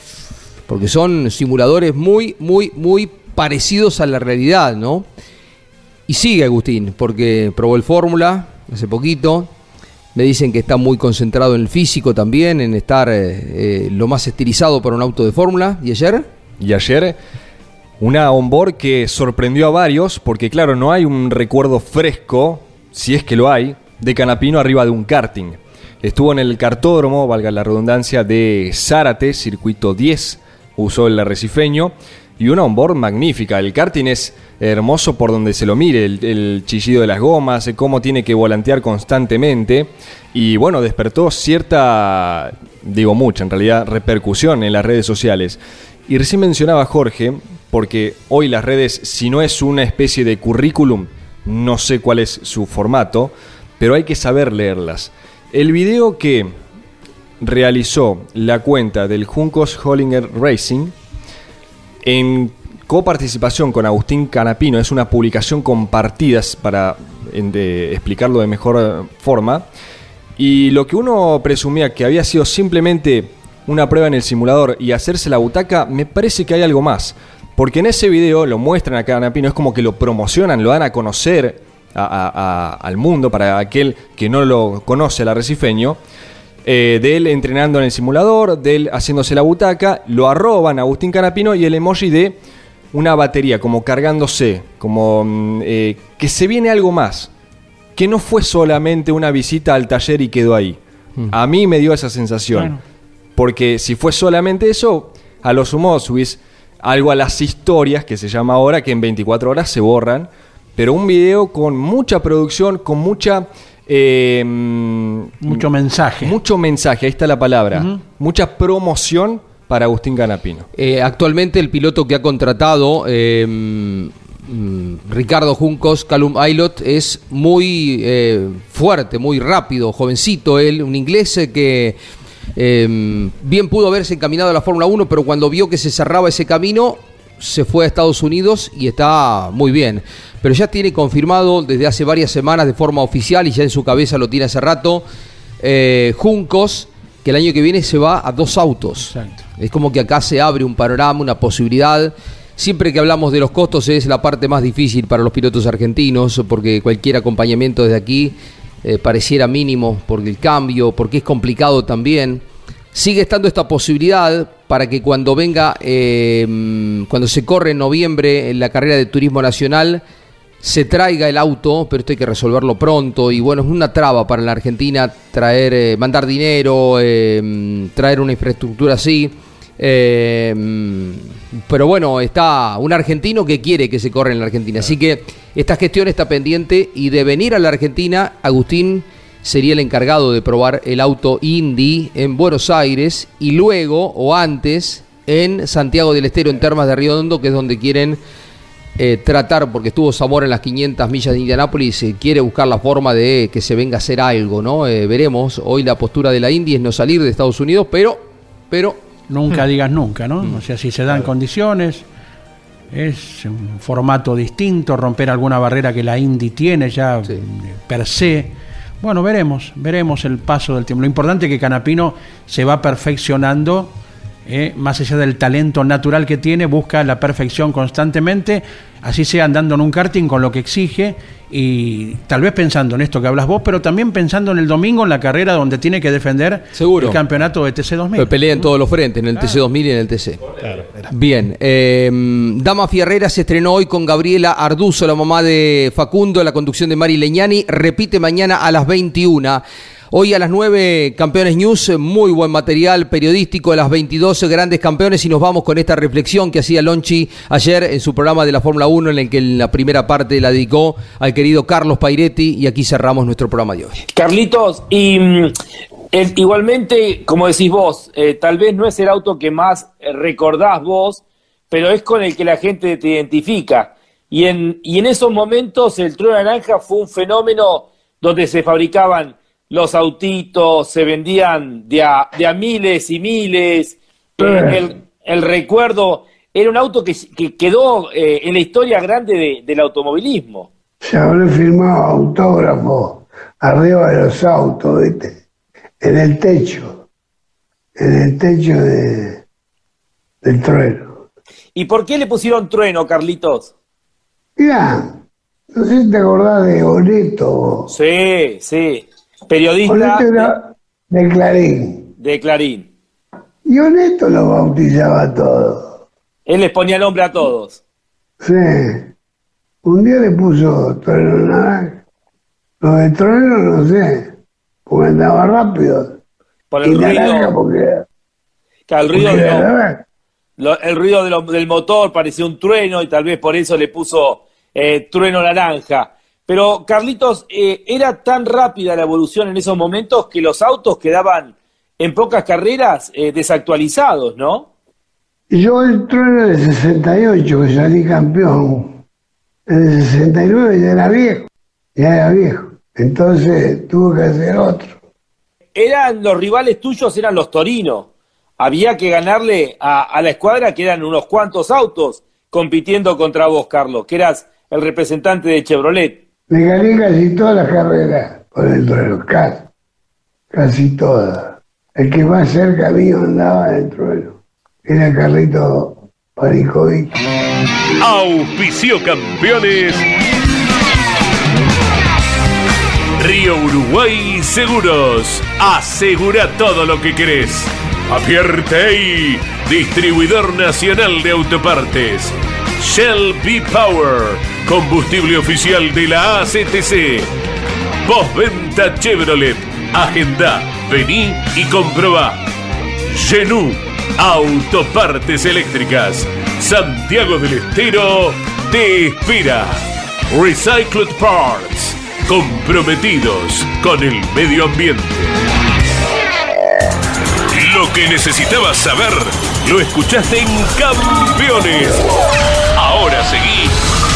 porque son simuladores muy, muy, muy parecidos a la realidad, ¿no? Y sigue Agustín, porque probó el Fórmula hace poquito. Me dicen que está muy concentrado en el físico también, en estar eh, eh, lo más estilizado para un auto de Fórmula. ¿Y ayer? Y ayer una onboard que sorprendió a varios, porque claro, no hay un recuerdo fresco, si es que lo hay, de Canapino arriba de un karting. Estuvo en el cartódromo, valga la redundancia, de Zárate, circuito 10, usó el arrecifeño, y una onboard magnífica. El karting es hermoso por donde se lo mire, el, chillido de las gomas, cómo tiene que volantear constantemente. Y bueno, despertó cierta, digo mucha en realidad, repercusión en las redes sociales. Y recién mencionaba Jorge, porque hoy las redes, si no es una especie de currículum, no sé cuál es su formato, pero hay que saber leerlas. El video que realizó la cuenta del Juncos Hollinger Racing en coparticipación con Agustín Canapino, es una publicación compartida para explicarlo de mejor eh, forma. Y lo que uno presumía que había sido simplemente una prueba en el simulador y hacerse la butaca, me parece que hay algo más. Porque en ese video lo muestran a Canapino, es como que lo promocionan, lo dan a conocer al mundo para aquel que no lo conoce, el arrecifeño. eh, de él entrenando en el simulador, de él haciéndose la butaca, lo arroban a Agustín Canapino y el emoji de una batería, como cargándose, como mm, eh, que se viene algo más, que no fue solamente una visita al taller y quedó ahí. A mí me dio esa sensación. Porque si fue solamente eso, a lo sumo subís algo a las historias, que se llama ahora, que en 24 horas se borran. Pero un video con mucha producción, con mucha... eh, Mucho mensaje. Mucho mensaje, ahí está la palabra. Mucha promoción para Agustín Canapino. Eh, actualmente el piloto que ha contratado eh, mm, Ricardo Juncos, Calum Aylot, es muy eh, fuerte, muy rápido, jovencito él, un inglés que bien pudo haberse encaminado a la Fórmula 1, pero cuando vio que se cerraba ese camino, se fue a Estados Unidos y está muy bien. Pero ya tiene confirmado desde hace varias semanas de forma oficial y ya en su cabeza lo tiene hace rato, Juncos, que el año que viene se va a dos autos. Es como que acá se abre un panorama, una posibilidad. Siempre que hablamos de los costos es la parte más difícil para los pilotos argentinos, porque cualquier acompañamiento desde aquí eh, pareciera mínimo por el cambio, porque es complicado también. Sigue estando esta posibilidad para que cuando venga, eh, cuando se corre en noviembre en la carrera de turismo nacional, se traiga el auto, pero esto hay que resolverlo pronto y bueno, es una traba para la Argentina traer, eh, mandar dinero, eh, traer una infraestructura así. Eh, pero bueno, está un argentino que quiere que se corra en la Argentina. Así que esta gestión está pendiente y de venir a la Argentina, Agustín sería el encargado de probar el auto Indy en Buenos Aires y luego o antes en Santiago del Estero, en Termas de Río Hondo, que es donde quieren eh, tratar, porque estuvo Zamora en las 500 millas de Indianápolis, eh, quiere buscar la forma de que se venga a hacer algo, ¿no? Eh, veremos. Hoy la postura de la Indy es no salir de Estados Unidos, pero, pero Nunca digas nunca, ¿no? O sea, si se dan condiciones, es un formato distinto, romper alguna barrera que la Indy tiene ya eh, per se. Bueno, veremos, veremos el paso del tiempo. Lo importante es que Canapino se va perfeccionando, eh, más allá del talento natural que tiene, busca la perfección constantemente, así sea andando en un karting con lo que exige y tal vez pensando en esto que hablas vos, pero también pensando en el domingo en la carrera donde tiene que defender Seguro. el campeonato de TC2000. Pero pelea en todos los frentes, en el TC2000 y en el TC. Bien, eh, Dama Fierrera se estrenó hoy con Gabriela Arduzo, la mamá de Facundo, la conducción de Mari Leñani. Repite mañana a las 21. Hoy a las 9, Campeones News, muy buen material periodístico, a las 22 grandes campeones y nos vamos con esta reflexión que hacía Lonchi ayer en su programa de la Fórmula 1 en el que en la primera parte la dedicó al querido Carlos Pairetti y aquí cerramos nuestro programa de hoy. Carlitos, y mm, igualmente, como decís vos, eh, tal vez no es el auto que más eh, recordás vos, pero es con el que la gente te identifica. Y en, y en esos momentos el Trueno Naranja fue un fenómeno donde se fabricaban los autitos, se vendían de a, de a miles y miles. Eh, el, el recuerdo era un auto que, que quedó eh, en la historia grande de- del automovilismo. Se habré firmado autógrafos arriba de los autos, ¿viste? En el techo. En el techo de, del trueno. ¿Y por qué le pusieron trueno, Carlitos? Mirá, no sé si te acordás de Oneto. Sí, sí. Periodista era de Clarín. de Clarín. Y Oneto lo bautizaba a todos. Él les ponía nombre a todos. Sí. Un día le puso trueno naranja. Lo de trueno no sé, porque andaba rápido. Por y el naranja ruido, porque, que el ruido, porque de era lo- naranja. lo- el ruido de lo- del motor parecía un trueno y tal vez por eso le puso eh, trueno naranja. Pero Carlitos, eh, era tan rápida la evolución en esos momentos que los autos quedaban en pocas carreras eh, desactualizados, ¿no? Yo el trueno del 68, que salí campeón, en el 69 ya era viejo, ya era viejo. Entonces tuve que hacer otro. Eran los rivales tuyos, eran los Torinos. Había que ganarle a, a la escuadra que eran unos cuantos autos compitiendo contra vos, Carlos, que eras el representante de Chevrolet. Me gané casi todas las carreras por el trueno, casi, casi todas. El que más cerca mío andaba en el trueno era Carlito Panicovic. Auspicio campeones. Río Uruguay Seguros. Asegura todo lo que querés. Apierte distribuidor nacional de autopartes. Shell B Power, combustible oficial de la ACTC. Postventa Chevrolet. Agenda, vení y comprobá. Genú, autopartes eléctricas. Santiago del Estero te espera. Recycled Parts, comprometidos con el medio ambiente. Lo que necesitabas saber, lo escuchaste en Campeones. Ahora seguí